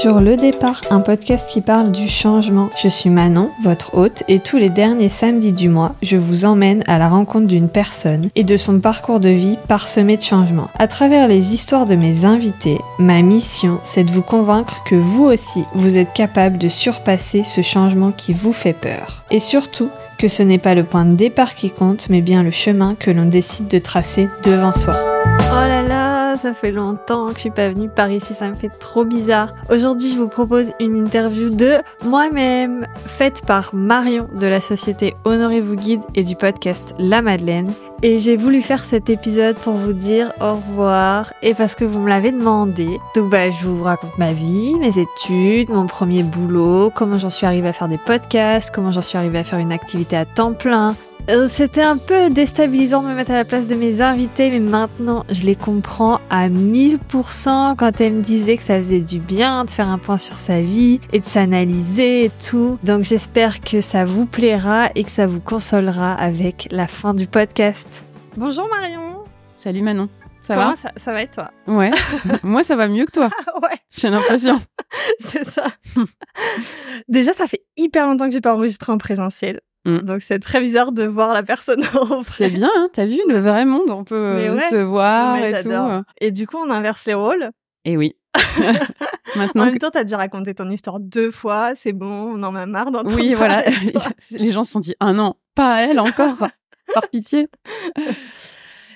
sur Le Départ, un podcast qui parle du changement. Je suis Manon, votre hôte, et tous les derniers samedis du mois, je vous emmène à la rencontre d'une personne et de son parcours de vie parsemé de changements. À travers les histoires de mes invités, ma mission, c'est de vous convaincre que vous aussi, vous êtes capable de surpasser ce changement qui vous fait peur. Et surtout, que ce n'est pas le point de départ qui compte, mais bien le chemin que l'on décide de tracer devant soi. Oh là là, ça fait longtemps que je suis pas venue par ici, ça me fait trop bizarre. Aujourd'hui, je vous propose une interview de moi-même, faite par Marion de la société Honorez-vous Guide et du podcast La Madeleine. Et j'ai voulu faire cet épisode pour vous dire au revoir et parce que vous me l'avez demandé. Donc bah je vous raconte ma vie, mes études, mon premier boulot, comment j'en suis arrivée à faire des podcasts, comment j'en suis arrivée à faire une activité à temps plein, c'était un peu déstabilisant de me mettre à la place de mes invités, mais maintenant je les comprends à 1000% quand elles me disaient que ça faisait du bien de faire un point sur sa vie et de s'analyser et tout. Donc j'espère que ça vous plaira et que ça vous consolera avec la fin du podcast. Bonjour Marion. Salut Manon. Ça Comment va ça, ça va et toi? Ouais. Moi, ça va mieux que toi. Ouais, J'ai l'impression. c'est ça. Déjà, ça fait hyper longtemps que j'ai pas enregistré en présentiel. Mm. Donc c'est très bizarre de voir la personne en vrai. C'est bien, hein T'as vu le vrai monde On peut euh, ouais. se voir et tout. j'adore. Et du coup, on inverse les rôles. Et oui. En Maintenant. même que- temps, t'as dû raconter ton histoire deux fois, c'est bon, on en a marre d'entendre Oui, voilà. Les gens se sont dit ah non, pas à elle encore. Par pitié.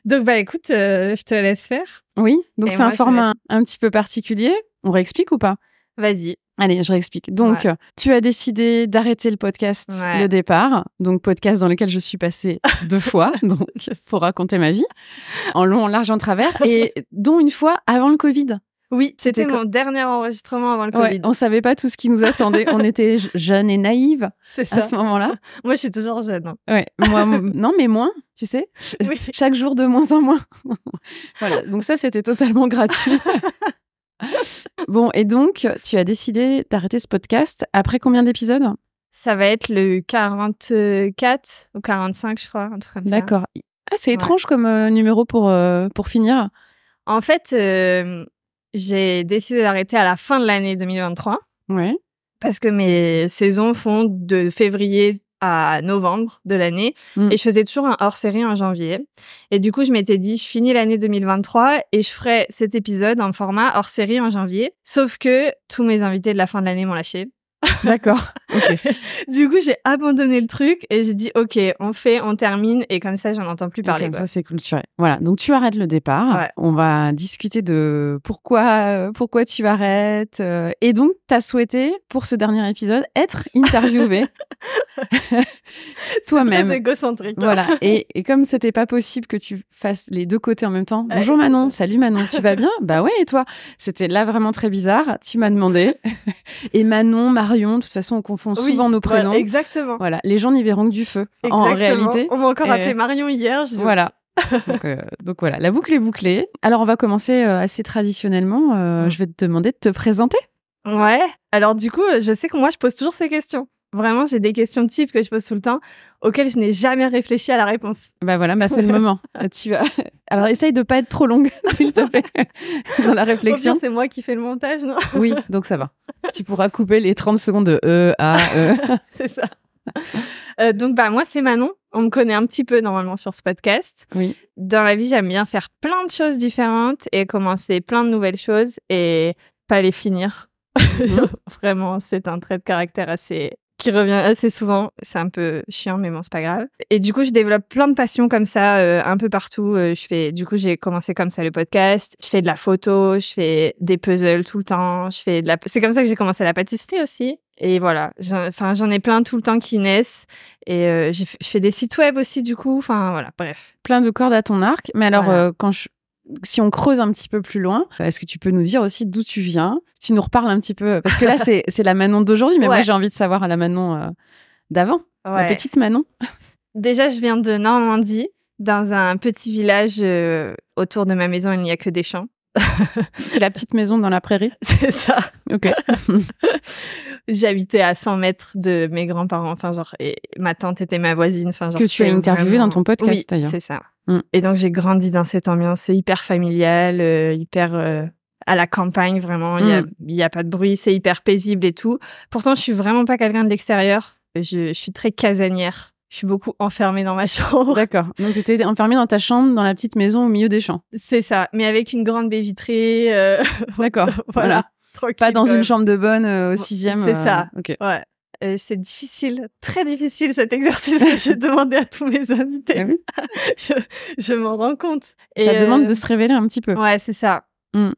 Donc, bah écoute, euh, je te laisse faire. Oui. Donc c'est un format un petit peu particulier. On réexplique ou pas? Vas-y. Allez, je réexplique. Donc, Ouais. tu as décidé d'arrêter le podcast Ouais. Le Départ, donc podcast dans lequel je suis passée deux fois, donc pour raconter ma vie, en long, en large, en travers, et dont une fois avant le Covid. Oui, c'était mon dernier enregistrement avant le Ouais, Covid. on savait pas tout ce qui nous attendait. on était jeunes et naïves à ce moment-là. Moi, je suis toujours jeune. hein. Ouais, moi, non, mais moins, tu sais. Oui. Chaque jour de moins en moins. voilà, donc ça, c'était totalement gratuit. Bon, et donc, tu as décidé d'arrêter ce podcast après combien d'épisodes? Ça va être le 44 ou 45, je crois, un truc comme ça. D'accord. Ah, c'est Ouais. étrange comme euh, numéro pour, euh, pour finir. En fait, euh, j'ai décidé d'arrêter à la fin de l'année 2023 Ouais. parce que mes saisons font de février à novembre de l'année Mm. et je faisais toujours un hors-série en janvier. Et du coup, je m'étais dit, je finis l'année 2023 et je ferai cet épisode en format hors-série en janvier. Sauf que tous mes invités de la fin de l'année m'ont lâché. D'accord. Du coup, j'ai abandonné le truc et j'ai dit, OK, on fait, on termine et comme ça, j'en entends plus parler. Comme quoi. ça, c'est clôturé. Voilà. Donc, tu arrêtes le départ. Ouais. On va discuter de pourquoi, euh, pourquoi tu arrêtes. euh, et donc, tu as souhaité, pour ce dernier épisode, être interviewé toi-même. Très égocentrique. Voilà. Et, et comme c'était pas possible que tu fasses les deux côtés en même temps. Bonjour Manon. Salut Manon. Tu vas bien? Bah ouais, et toi? C'était là vraiment très bizarre. Tu m'as demandé. Et Manon, Marion, de toute façon, on confond Oui, souvent nos voilà, prénoms. exactement. Voilà. Les gens n'y verront que du feu. En Exactement. réalité. On m'a encore appelé Marion hier. je- Voilà. donc, euh, donc voilà, la boucle est bouclée. Alors on va commencer euh, assez traditionnellement. Euh, Mm. Je vais te demander de te présenter. Ouais. Alors du coup, je sais que moi, je pose toujours ces questions. Vraiment, j'ai des questions types que je pose tout le temps, auxquelles je n'ai jamais réfléchi à la réponse. Bah voilà, bah c'est le moment. Euh, tu vas... Alors essaye de pas être trop longue, s'il te plaît, dans la réflexion. c'est moi qui fais le montage, non? Oui, donc ça va. Tu pourras couper les 30 secondes de E, A, E. C'est ça. Euh, donc, bah, moi, c'est Manon. On me connaît un petit peu normalement sur ce podcast. Oui. Dans la vie, j'aime bien faire plein de choses différentes et commencer plein de nouvelles choses et pas les finir. Mhm. Vraiment, c'est un trait de caractère assez qui revient assez souvent. C'est un peu chiant, mais bon, c'est pas grave. Et du coup, je développe plein de passions comme ça, euh, un peu partout. Euh, je fais, du coup, j'ai commencé comme ça le podcast. Je fais de la photo, je fais des puzzles tout le temps. Je fais de la. C'est comme ça que j'ai commencé la pâtisserie aussi. Et voilà, enfin, j'en ai plein tout le temps qui naissent. Et euh, je fais des sites web aussi, du coup. Enfin, voilà, bref. Plein de cordes à ton arc. Mais alors, Voilà. quand je... si on creuse un petit peu plus loin, est-ce que tu peux nous dire aussi d'où tu viens? Tu nous reparles un petit peu. Parce que là, c'est la Manon d'aujourd'hui, mais moi, j'ai envie de savoir la Manon euh, d'avant. La petite Manon. Déjà, je viens de Normandie, dans un petit village euh, autour de ma maison. Il n'y a que des champs. C'est la petite maison dans la prairie? C'est ça. Ok. J'habitais à 100 mètres de mes grands-parents. Enfin, genre, et ma tante était ma voisine. Enfin, genre, Que tu as interviewé vraiment- dans ton podcast, Oui, d'ailleurs. C'est ça. Mm. Et donc, j'ai grandi dans cette ambiance hyper familiale, euh, hyper euh, à la campagne, vraiment. Il Mm. n'y a, pas de bruit, c'est hyper paisible et tout. Pourtant, je suis vraiment pas quelqu'un de l'extérieur. Je, je suis très casanière. Je suis beaucoup enfermée dans ma chambre. D'accord. Donc, tu étais enfermée dans ta chambre, dans la petite maison au milieu des champs. C'est ça, mais avec une grande baie vitrée. euh, D'accord. voilà. tranquille, Pas dans une chambre de bonne au sixième. C'est ça. Ok. Ouais. Euh, c'est difficile, très difficile cet exercice que j'ai demandé à tous mes invités. Ah oui. je je m'en rends compte. Ça Et, demande euh, de se révéler un petit peu. Ouais, c'est ça. Mm.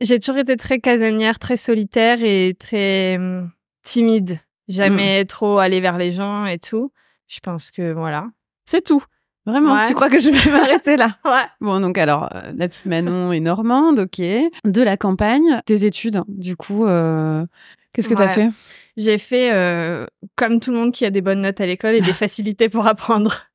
J'ai toujours été très casanière, très solitaire et très hum, timide. Jamais trop aller vers les gens et tout. Je pense que voilà. C'est tout. Vraiment, Ouais. tu crois que je vais m'arrêter là? Ouais. Bon, donc alors, euh, la petite Manon est normande, ok. De la campagne, tes études, du coup, euh, qu'est-ce que Ouais. fait? J'ai fait euh, comme tout le monde qui a des bonnes notes à l'école et des facilités pour apprendre.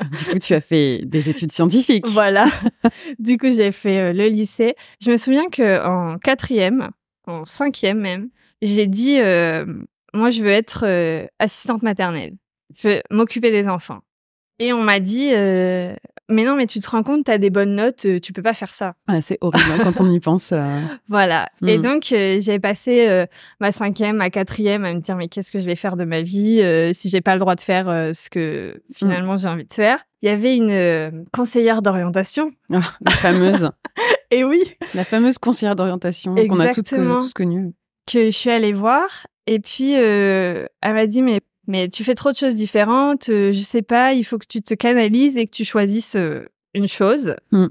Du coup, tu as fait des études scientifiques. Voilà. du coup, j'ai fait euh, le lycée. Je me souviens que en quatrième, en cinquième même, j'ai dit, euh, moi, je veux être euh, assistante maternelle. Je veux m'occuper des enfants. Et on m'a dit, euh, mais non, mais tu te rends compte, t'as des bonnes notes, euh, tu peux pas faire ça. Ah, c'est horrible hein, quand on y pense. euh. Voilà. Et Mm. donc, euh, j'ai passé euh, ma cinquième, ma quatrième à me dire, mais qu'est-ce que je vais faire de ma vie si j'ai pas le droit de faire ce que finalement j'ai envie de faire. Il y avait une conseillère d'orientation. Ah, la fameuse, Et oui, la fameuse conseillère d'orientation qu'on a toutes, tous connue. que je suis allée voir. Et puis, elle m'a dit, mais, mais tu fais trop de choses différentes. euh, je sais pas, il faut que tu te canalises et que tu choisisses euh, une chose. Mm.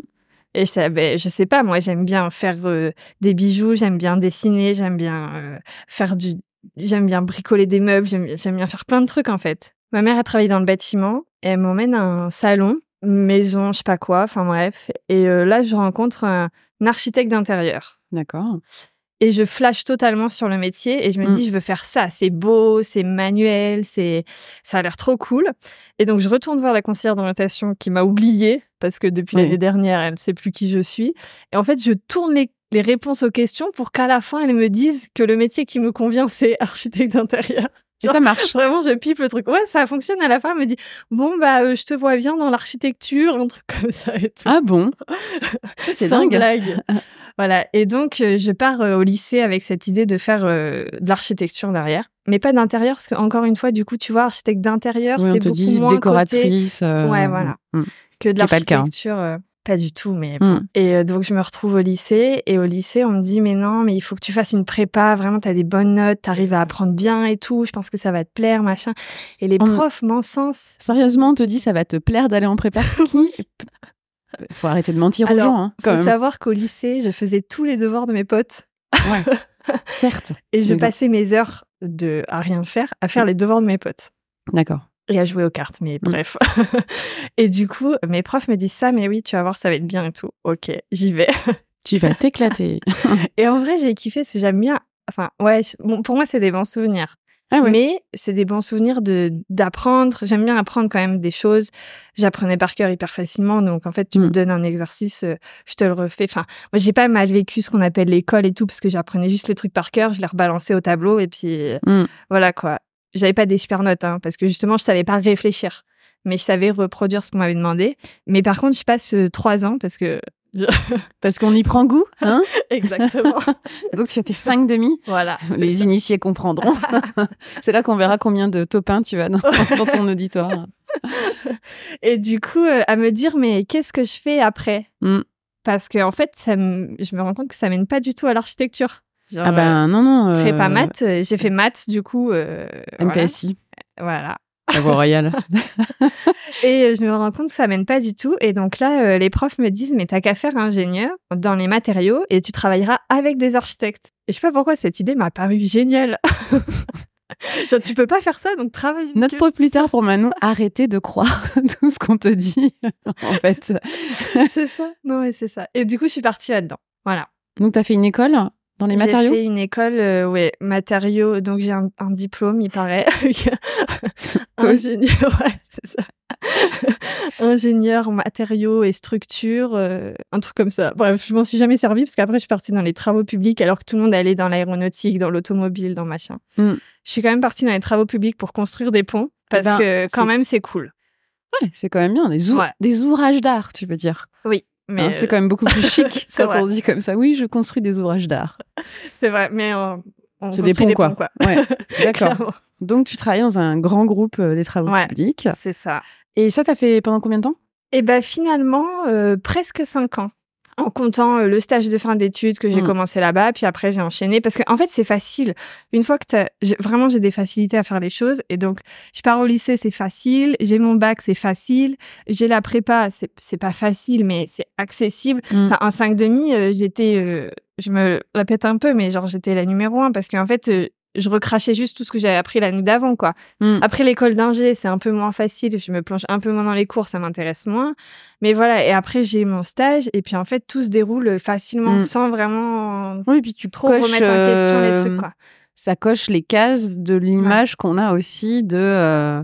Et je, sais- ben, je sais pas, moi, j'aime bien faire euh, des bijoux, j'aime bien dessiner, j'aime bien euh, faire du... J'aime bien bricoler des meubles, j'aime j'aime bien faire plein de trucs, en fait. Ma mère a travaillé dans le bâtiment et elle m'emmène à un salon, maison, je sais pas quoi, enfin bref. Et euh, là, je rencontre un, un architecte d'intérieur. D'accord. Et je flash totalement sur le métier et je me Mm. dis, je veux faire ça. C'est beau, c'est manuel, c'est, ça a l'air trop cool. Et donc, je retourne voir la conseillère d'orientation qui m'a oubliée parce que depuis Oui. l'année dernière, elle ne sait plus qui je suis. Et en fait, je tourne les, les réponses aux questions pour qu'à la fin, elle me dise que le métier qui me convient, c'est architecte d'intérieur. Et ça marche. Vraiment, je pipe le truc. Ouais, ça fonctionne. À la fin, elle me dit, bon, bah, euh, je te vois bien dans l'architecture, un truc comme ça et tout. Ah bon? C'est dingue. blague. voilà. Et donc, euh, je pars euh, au lycée avec cette idée de faire euh, de l'architecture derrière. Mais pas d'intérieur, parce que encore une fois, du coup, tu vois, architecte d'intérieur, Oui, c'est beaucoup dit moins côté décoratrice. euh, Ouais, voilà. mm. que de pas hein. l'architecture. pas du tout, mais Mm. et donc je me retrouve au lycée et au lycée on me dit mais non mais il faut que tu fasses une prépa vraiment t'as des bonnes notes t'arrives à apprendre bien et tout je pense que ça va te plaire machin et les On- profs m'encensent Sérieusement, on te dit ça va te plaire d'aller en prépa? Faut arrêter de mentir Alors, aux gens, hein, quand faut même. savoir qu'au lycée je faisais tous les devoirs de mes potes Ouais. Certes. Et je passais mes heures de à rien faire, à faire les devoirs de mes potes D'accord. et à jouer aux cartes. Mais bref. et du coup, mes profs me disent ça, mais oui, tu vas voir, ça va être bien et tout. Ok, j'y vais. Tu vas t'éclater. Et en vrai, j'ai kiffé, que j'aime bien. Enfin, ouais, bon, pour moi, c'est des bons souvenirs. Ah ouais. Mais c'est des bons souvenirs de d'apprendre. J'aime bien apprendre quand même des choses. J'apprenais par cœur hyper facilement. Donc, en fait, tu me Mm. donnes un exercice, euh, je te le refais. Enfin, moi, j'ai pas mal vécu ce qu'on appelle l'école et tout, parce que j'apprenais juste les trucs par cœur. Je les rebalançais au tableau et puis Mm. voilà quoi. J'avais pas des super notes, hein, parce que justement, je savais pas réfléchir. Mais je savais reproduire ce qu'on m'avait demandé. Mais par contre, je passe euh, trois ans parce que. Parce qu'on y prend goût, hein Exactement. Donc tu as fait 5 demi. voilà. Les initiés comprendront. C'est là qu'on verra combien de topins tu as dans, dans ton auditoire. Et du coup, euh, à me dire, mais qu'est-ce que je fais après Mm. Parce que en fait, ça me- je me rends compte que ça mène pas du tout à l'architecture. Genre, Ah ben non, non. euh, euh, prépa maths, euh, j'ai fait maths, du coup. euh, voilà. NPSI, voilà. La voie royale. Et euh, je me rends compte que ça mène pas du tout. Et donc là, euh, les profs me disent, mais t'as qu'à faire ingénieur dans les matériaux et tu travailleras avec des architectes. Et je sais pas pourquoi cette idée m'a paru géniale. Genre, tu peux pas faire ça, donc travaille. eux. pour plus tard pour Manon, arrêtez de croire tout ce qu'on te dit. en fait. c'est ça. Non, mais c'est ça. Et du coup, je suis partie là-dedans. Voilà. Donc tu as fait une école? Dans les matériaux J'ai fait une école, euh, ouais, matériaux. Donc j'ai un, un diplôme, il paraît. Toi aussi. Ouais, c'est ça. Ingénieur matériaux et structures, euh, un truc comme ça. Bref, je m'en suis jamais servi parce qu'après je suis partie dans les travaux publics alors que tout le monde allait dans l'aéronautique, dans l'automobile, dans machin. Mm. Je suis quand même partie dans les travaux publics pour construire des ponts parce ben, que quand même c'est cool. Ouais, c'est quand même bien. Des, ou- Ouais. des ouvrages d'art, tu veux dire. Oui. Mais Hein, c'est quand même beaucoup plus chic quand vrai. on dit comme ça. Oui, je construis des ouvrages d'art. c'est vrai. Mais on, on C'est des ponts, quoi. Ouais, d'accord. Clairement. Donc, tu travailles dans un grand groupe euh, des travaux Ouais. publics. C'est ça. Et ça, t'as fait pendant combien de temps? Et ben finalement, euh, presque cinq ans. En comptant euh, le stage de fin d'études que j'ai Mm. commencé là-bas, puis après j'ai enchaîné parce qu'en en fait c'est facile. Une fois que vraiment j'ai des facilités à faire les choses et donc je pars au lycée c'est facile, j'ai mon bac c'est facile, j'ai la prépa c'est c'est pas facile mais c'est accessible. Mm. Enfin en 5 demi euh, j'étais, euh, je me la pète un peu mais genre j'étais la numéro un parce qu'en fait euh, je recrachais juste tout ce que j'avais appris l'année d'avant quoi. Mm. Après l'école d'ingé, c'est un peu moins facile, je me plonge un peu moins dans les cours, ça m'intéresse moins. Mais voilà, et après j'ai mon stage et puis en fait tout se déroule facilement Mm. sans vraiment Oui, puis tu trop coches, remettre en question les euh, trucs quoi. Ça coche les cases de l'image qu'on a aussi de euh,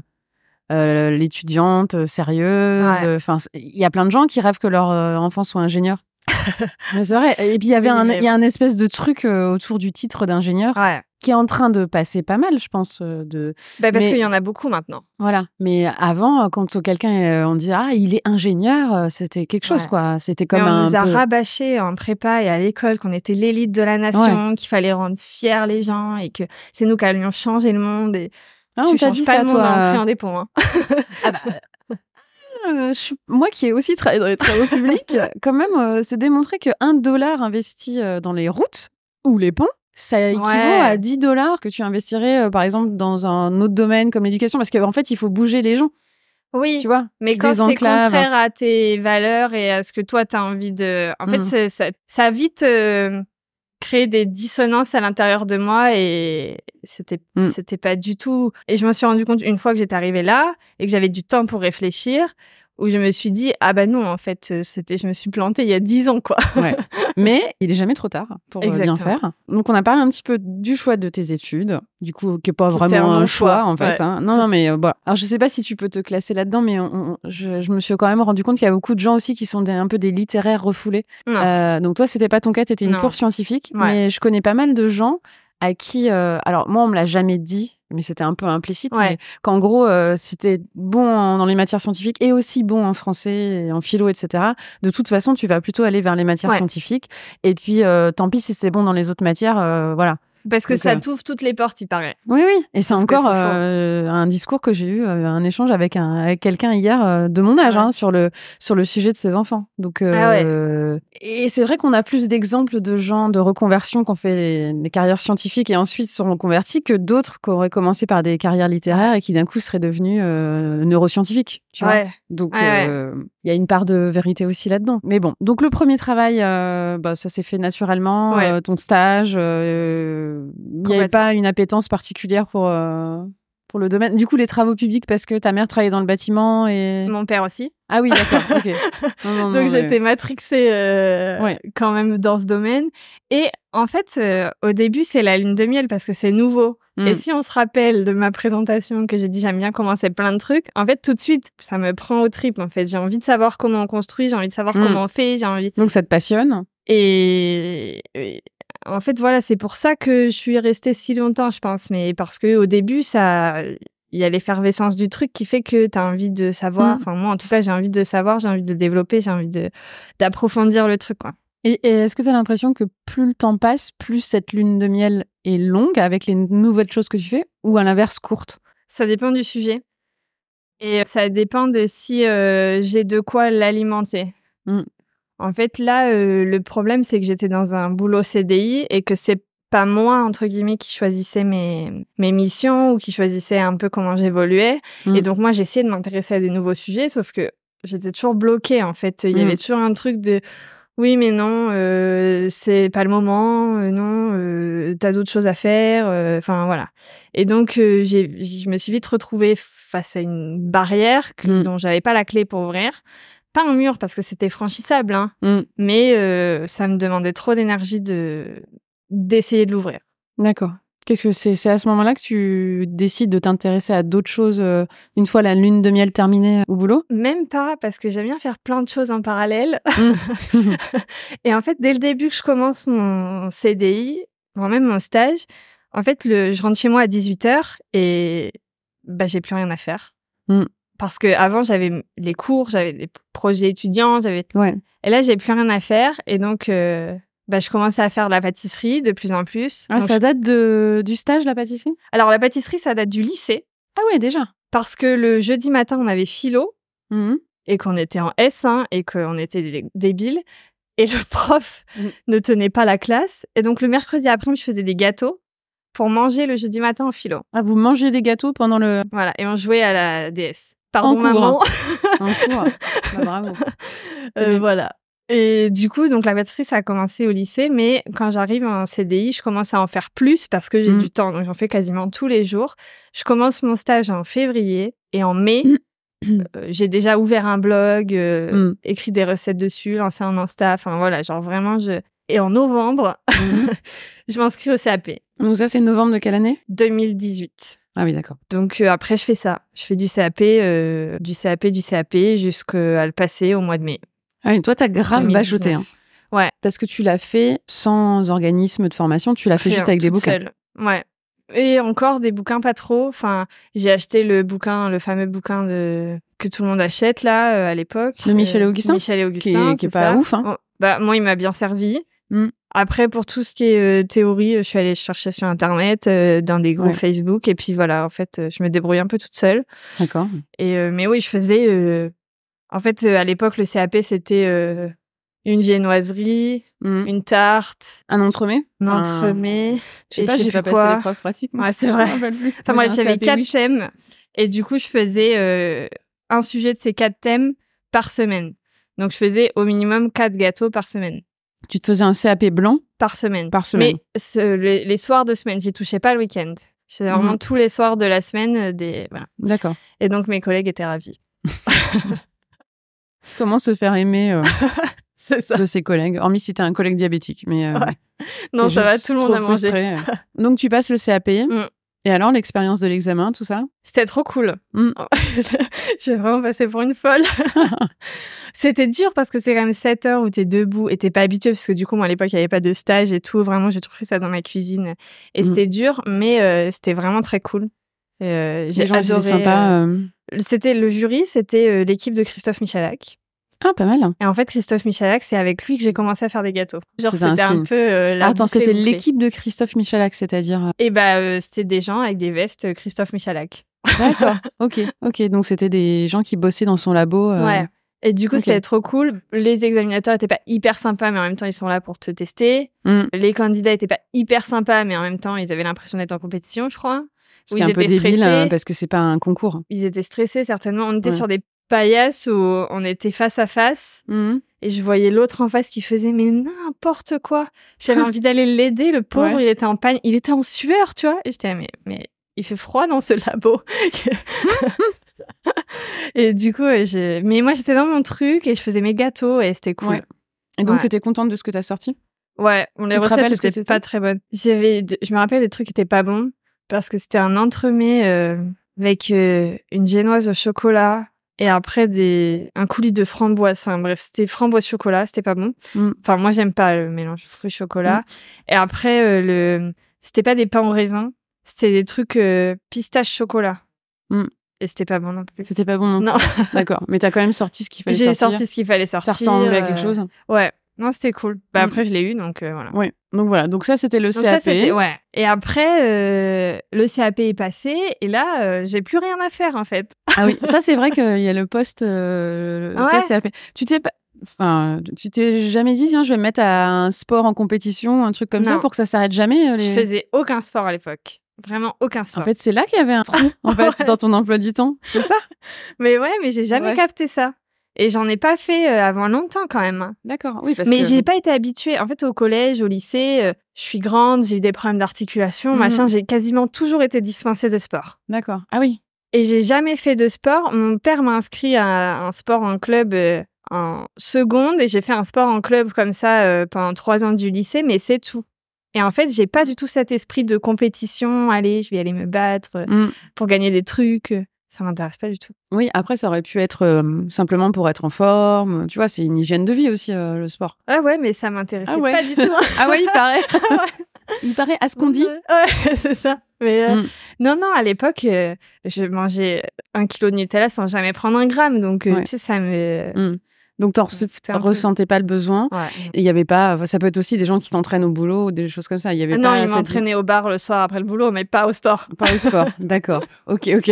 euh, l'étudiante euh, sérieuse. Euh, Enfin, il y a plein de gens qui rêvent que leur euh, enfant soit ingénieur. C'est vrai. Et puis il y avait un, il y a un espèce de truc euh, autour du titre d'ingénieur Ouais. qui est en train de passer pas mal, je pense. euh, de Bah, parce Mais- qu'il y en a beaucoup maintenant. voilà. Mais avant, euh, quand quelqu'un on dit ah il est ingénieur, c'était quelque chose Ouais. quoi. C'était Mais comme on un nous a peu- rabâché en prépa et à l'école qu'on était l'élite de la nation, qu'il fallait rendre fiers les gens et que c'est nous qui allions changer le monde. Et Ah, on tu t'a changes dit pas ça le monde en toi. créant des ponts. hein. Euh, je moi qui ai aussi travaillé dans les travaux publics, quand même, euh, c'est démontré que 1 dollar investi euh, dans les routes ou les ponts, ça équivaut Ouais. à 10 dollars que tu investirais, par exemple, dans un autre domaine comme l'éducation, parce qu'en fait, il faut bouger les gens, Oui. tu vois. Mais quand c'est contraire à tes valeurs et à ce que toi, tu as envie de... En fait, Mm. ça, ça vite euh, créé des dissonances à l'intérieur de moi et c'était Mm. c'était pas du tout... Et je me suis rendu compte une fois que j'étais arrivée là et que j'avais du temps pour réfléchir où je me suis dit, ah bah non, en fait, euh, c'était, je me suis plantée il y a dix ans, quoi. Ouais. Mais il est jamais trop tard pour euh, bien Exactement. faire. Donc, on a parlé un petit peu du choix de tes études, du coup, qui n'est pas vraiment un choix, en fait. ouais. hein. Non, non, mais euh, bon. Alors, je sais pas si tu peux te classer là-dedans, mais on- on- je, je me suis quand même rendu compte qu'il y a beaucoup de gens aussi qui sont des- un peu des littéraires refoulés. Euh, donc, toi, c'était pas ton cas, t'étais une Non. course scientifique, Ouais. mais je connais pas mal de gens à qui, euh, alors moi, on me l'a jamais dit, mais c'était un peu implicite, Ouais. qu'en gros, euh, si t'es bon en- dans les matières scientifiques et aussi bon en français, et en philo, etc., de toute façon, tu vas plutôt aller vers les matières Ouais. scientifiques. Et puis, euh, tant pis si c'est bon dans les autres matières, voilà. Parce que Donc, ça euh, t'ouvre toutes les portes, il paraît. Oui, oui. Et c'est encore euh, un discours que j'ai eu, euh, un échange avec, un, avec quelqu'un hier euh, de mon âge Ouais. hein, sur, le, sur le sujet de ses enfants. Donc, Ah ouais. Et c'est vrai qu'on a plus d'exemples de gens de reconversion qui ont fait des, carrières scientifiques et ensuite se sont reconvertis que d'autres qui auraient commencé par des carrières littéraires et qui d'un coup seraient devenus neuroscientifiques. Tu vois Ouais. donc, il y a une part de vérité aussi là-dedans. Mais bon, donc le premier travail, bah, ça s'est fait naturellement. Ton stage, il n'y avait pas une appétence particulière pour, euh, pour le domaine. Du coup, les travaux publics, parce que ta mère travaillait dans le bâtiment et... Mon père aussi. Ah oui, d'accord, ok. Non, non, non, Donc j'étais matrixée euh, Ouais. quand même dans ce domaine. Et en fait, euh, au début, c'est la lune de miel parce que c'est nouveau. Mm. Et si on se rappelle de ma présentation que j'ai dit j'aime bien commencer plein de trucs, en fait tout de suite ça me prend au trip. En fait, j'ai envie de savoir comment on construit, j'ai envie de savoir Mm. comment on fait, j'ai envie. Donc ça te passionne? Et en fait voilà, c'est pour ça que je suis restée si longtemps, je pense. Mais parce que au début ça, il y a l'effervescence du truc qui fait que tu as envie de savoir. Mm. Enfin moi en tout cas j'ai envie de savoir, j'ai envie de développer, j'ai envie de d'approfondir le truc quoi. Et, et est-ce que tu as l'impression que plus le temps passe, plus cette lune de miel est longue avec les nouvelles choses que tu fais ou à l'inverse courte? Ça dépend du sujet. Et ça dépend de si euh, j'ai de quoi l'alimenter. Mm. En fait, là, euh, le problème, c'est que j'étais dans un boulot CDI et que c'est pas moi, entre guillemets, qui choisissais mes, mes missions ou qui choisissais un peu comment j'évoluais. Mm. Et donc, moi, j'essayais de m'intéresser à des nouveaux sujets, sauf que j'étais toujours bloquée, en fait. Il y Mm. avait toujours un truc de oui, mais non, euh, c'est pas le moment, euh, non, euh, t'as d'autres choses à faire, euh, enfin voilà. Et donc, je me suis vite retrouvée face à une barrière que, Mm. dont j'avais pas la clé pour ouvrir. Pas un mur parce que c'était franchissable, hein, Mm. mais euh, ça me demandait trop d'énergie de d'essayer de l'ouvrir. D'accord. Qu'est-ce que c'est C'est à ce moment-là que tu décides de t'intéresser à d'autres choses euh, une fois la lune de miel terminée au boulot? Même pas parce que j'aime bien faire plein de choses en parallèle. Mm. Et en fait, dès le début que je commence mon CDI, voire même mon stage, en fait, le, je rentre chez moi à 18h et bah, j'ai plus rien à faire. Mm. Parce que avant j'avais les cours, j'avais des projets étudiants, j'avais Ouais. et là j'ai plus rien à faire et donc euh, bah, je commençais à faire de la pâtisserie de plus en plus. Ah, Donc, ça je- date de, du stage, la pâtisserie? Alors la pâtisserie ça date du lycée Ah ouais, déjà. parce que le jeudi matin on avait philo Mhm. et qu'on était en S1 et qu'on était débiles et le prof Mm. ne tenait pas la classe et donc le mercredi après je faisais des gâteaux pour manger le jeudi matin en philo. Ah, vous mangez des gâteaux pendant le Voilà et on jouait à la DS. Pardon cours. maman. en cours Bah, Bravo. Euh, voilà. Et du coup, donc la pâtisserie, ça a commencé au lycée, mais quand j'arrive en CDI, je commence à en faire plus parce que j'ai Mm. du temps, donc j'en fais quasiment tous les jours. Je commence mon stage en février et en mai, euh, j'ai déjà ouvert un blog, euh, Mm. écrit des recettes dessus, lancé un Insta, enfin voilà, genre vraiment, je... Et en novembre, je m'inscris au CAP, Donc ça, c'est novembre de quelle année? 2018. Ah oui, d'accord. Donc euh, après, je fais ça. Je fais du CAP, euh, du CAP, du CAP jusqu'à le passer au mois de mai. Ah oui, toi, t'as grave 2019. bachoté. Hein. Ouais. Parce que tu l'as fait sans organisme de formation, tu l'as fait Rien, juste avec des bouquins. seule. Ouais. Et encore des bouquins pas trop. Enfin, j'ai acheté le bouquin, le fameux bouquin de que tout le monde achète là euh, à l'époque. De Michel et Augustin Michel et Qui est- Augustin, qui est c'est pas ça. ouf, hein. Bon, bah moi, il m'a bien servi. Mm. Après, pour tout ce qui est euh, théorie, je suis allée chercher sur internet, euh, dans des groupes Ouais. Facebook, et puis voilà. En fait, euh, je me débrouille un peu toute seule. D'accord. Et euh, mais oui, je faisais. euh, En fait, euh, à l'époque, le CAP c'était euh, une viennoiserie, Mhm. une tarte, Un entremets? Un entremets. Je sais pas, j'ai pas passé quoi. l'épreuve pratique. moi. Ouais, c'est vrai. plus. Enfin bref, Un j'avais CAP, quatre oui. thèmes et du coup, je faisais euh, un sujet de ces quatre thèmes par semaine. Donc, je faisais au minimum quatre gâteaux par semaine. Tu te faisais un CAP blanc Par semaine. par semaine. Mais ce- les, les soirs de semaine, j'y touchais pas le week-end. Je faisais vraiment Mhm. tous les soirs de la semaine. euh, Des... Voilà. D'accord. Et donc, mes collègues étaient ravis. Comment se faire aimer euh, ça. de ses collègues, hormis si t'es un collègue diabétique. Mais euh, Ouais. Non, ça va, tout le monde a mangé. Donc tu passes le CAP. Mm. Et alors l'expérience de l'examen, tout ça? C'était trop cool. Mm. je vais vraiment passer pour une folle. C'était dur parce que c'est quand même 7 heures où t'es debout et t'es pas habitué parce que du coup, moi, à l'époque, il y avait pas de stage et tout. Vraiment, j'ai fait ça dans ma cuisine. Et Mm. c'était dur, mais euh, c'était vraiment très cool. Euh, j'ai adoré. sympas. euh, euh. C'était le jury, c'était l'équipe de Christophe Michalak. Ah, pas mal. Et en fait, Christophe Michalak, c'est avec lui que j'ai commencé à faire des gâteaux. Genre, C'était un peu euh, la Attends, c'était l'équipe de Christophe Michalak, c'est-à-dire. euh, Et bah, euh, c'était des gens avec des vestes Christophe Michalak. D'accord. ok, ok. Donc c'était des gens qui bossaient dans son labo. euh, Ouais. Et du coup, c'était trop cool. Les examinateurs étaient pas hyper sympas, mais en même temps, ils sont là pour te tester. mm. Les candidats étaient pas hyper sympas, mais en même temps, ils avaient l'impression d'être en compétition, je crois. Ce Où qui est ils un peu étaient débile stressés. parce que c'est pas un concours. Ils étaient stressés, certainement. On était Ouais. sur des où on était face à face. Mm. Et je voyais l'autre en face qui faisait mais n'importe quoi. J'avais envie d'aller l'aider, le pauvre, Ouais. il était en panne, il était en sueur, tu vois. Et j'étais mais, mais il fait froid dans ce labo. et du coup, j'ai... mais moi j'étais dans mon truc et je faisais mes gâteaux et c'était cool. Ouais. Et donc Ouais. t'étais contente de ce que t'as sorti? Ouais, on les recettes rappelles ce que étaient c'était? pas très bonnes. J'avais, de- je me rappelle des trucs qui étaient pas bons parce que c'était un entremets euh, avec euh, une génoise au chocolat et après des un coulis de framboise. Enfin bref, c'était framboise chocolat, c'était pas bon. Mm. Enfin moi j'aime pas le mélange fruits chocolat. Et après euh, le, c'était pas des pains au raisin, c'était des trucs euh, pistache chocolat. Mm. Et c'était pas bon non plus. C'était pas bon non Non. D'accord. Mais t'as quand même sorti ce qu'il fallait j'ai sortir. sorti ce qu'il fallait sortir. Ça ressemblait à quelque euh, chose Ouais. Non, c'était cool. Bah Mm. après je l'ai eu donc euh, voilà. Ouais. Donc voilà. Donc ça c'était le Donc CAP. ouais. Et après, euh, le CAP est passé et là, euh, j'ai plus rien à faire en fait. Ah oui, ça c'est vrai qu'il y a le poste, le Ouais. poste CAP. Tu t'es pas, enfin, tu t'es jamais dit tiens je vais me mettre à un sport en compétition, un truc comme ça pour que ça s'arrête jamais. les- Je faisais aucun sport à l'époque. Vraiment aucun sport. En fait c'est là qu'il y avait un trou en fait Ouais. dans ton emploi du temps. C'est ça. mais ouais, mais j'ai jamais Ouais. capté ça. Et j'en ai pas fait euh, avant longtemps quand même. hein. D'accord. Oui parce mais que. j'ai pas été habituée. En fait, au collège, au lycée, euh, je suis grande, j'ai eu des problèmes d'articulation, Mhm. machin. J'ai quasiment toujours été dispensée de sport. D'accord. Ah oui. Et j'ai jamais fait de sport. Mon père m'a inscrit à un sport en club euh, en seconde et j'ai fait un sport en club comme ça pendant trois ans du lycée, mais c'est tout. Et en fait, j'ai pas du tout cet esprit de compétition. Allez, je vais aller me battre euh, Mm. pour gagner des trucs. Ça m'intéresse pas du tout. Oui. Après ça aurait pu être euh, simplement pour être en forme. Tu vois c'est une hygiène de vie aussi euh, le sport. Ah ouais, mais ça m'intéressait Ah ouais. pas du tout. Ah ouais il paraît. il paraît à ce qu'on dit. Ouais, c'est ça. Mais euh, Mm. Non, non, à l'époque, je mangeais un kilo de Nutella sans jamais prendre un gramme. Donc, tu sais, ça me. Mm. Donc, t'en peu. ressentais pas le besoin. Ouais. Il y avait pas. Ça peut être aussi des gens qui t'entraînent au boulot ou des choses comme ça. Il y avait Ah non, pas il cette- m'entraînait au bar le soir après le boulot, mais pas au sport. Pas au sport. D'accord. Ok, ok.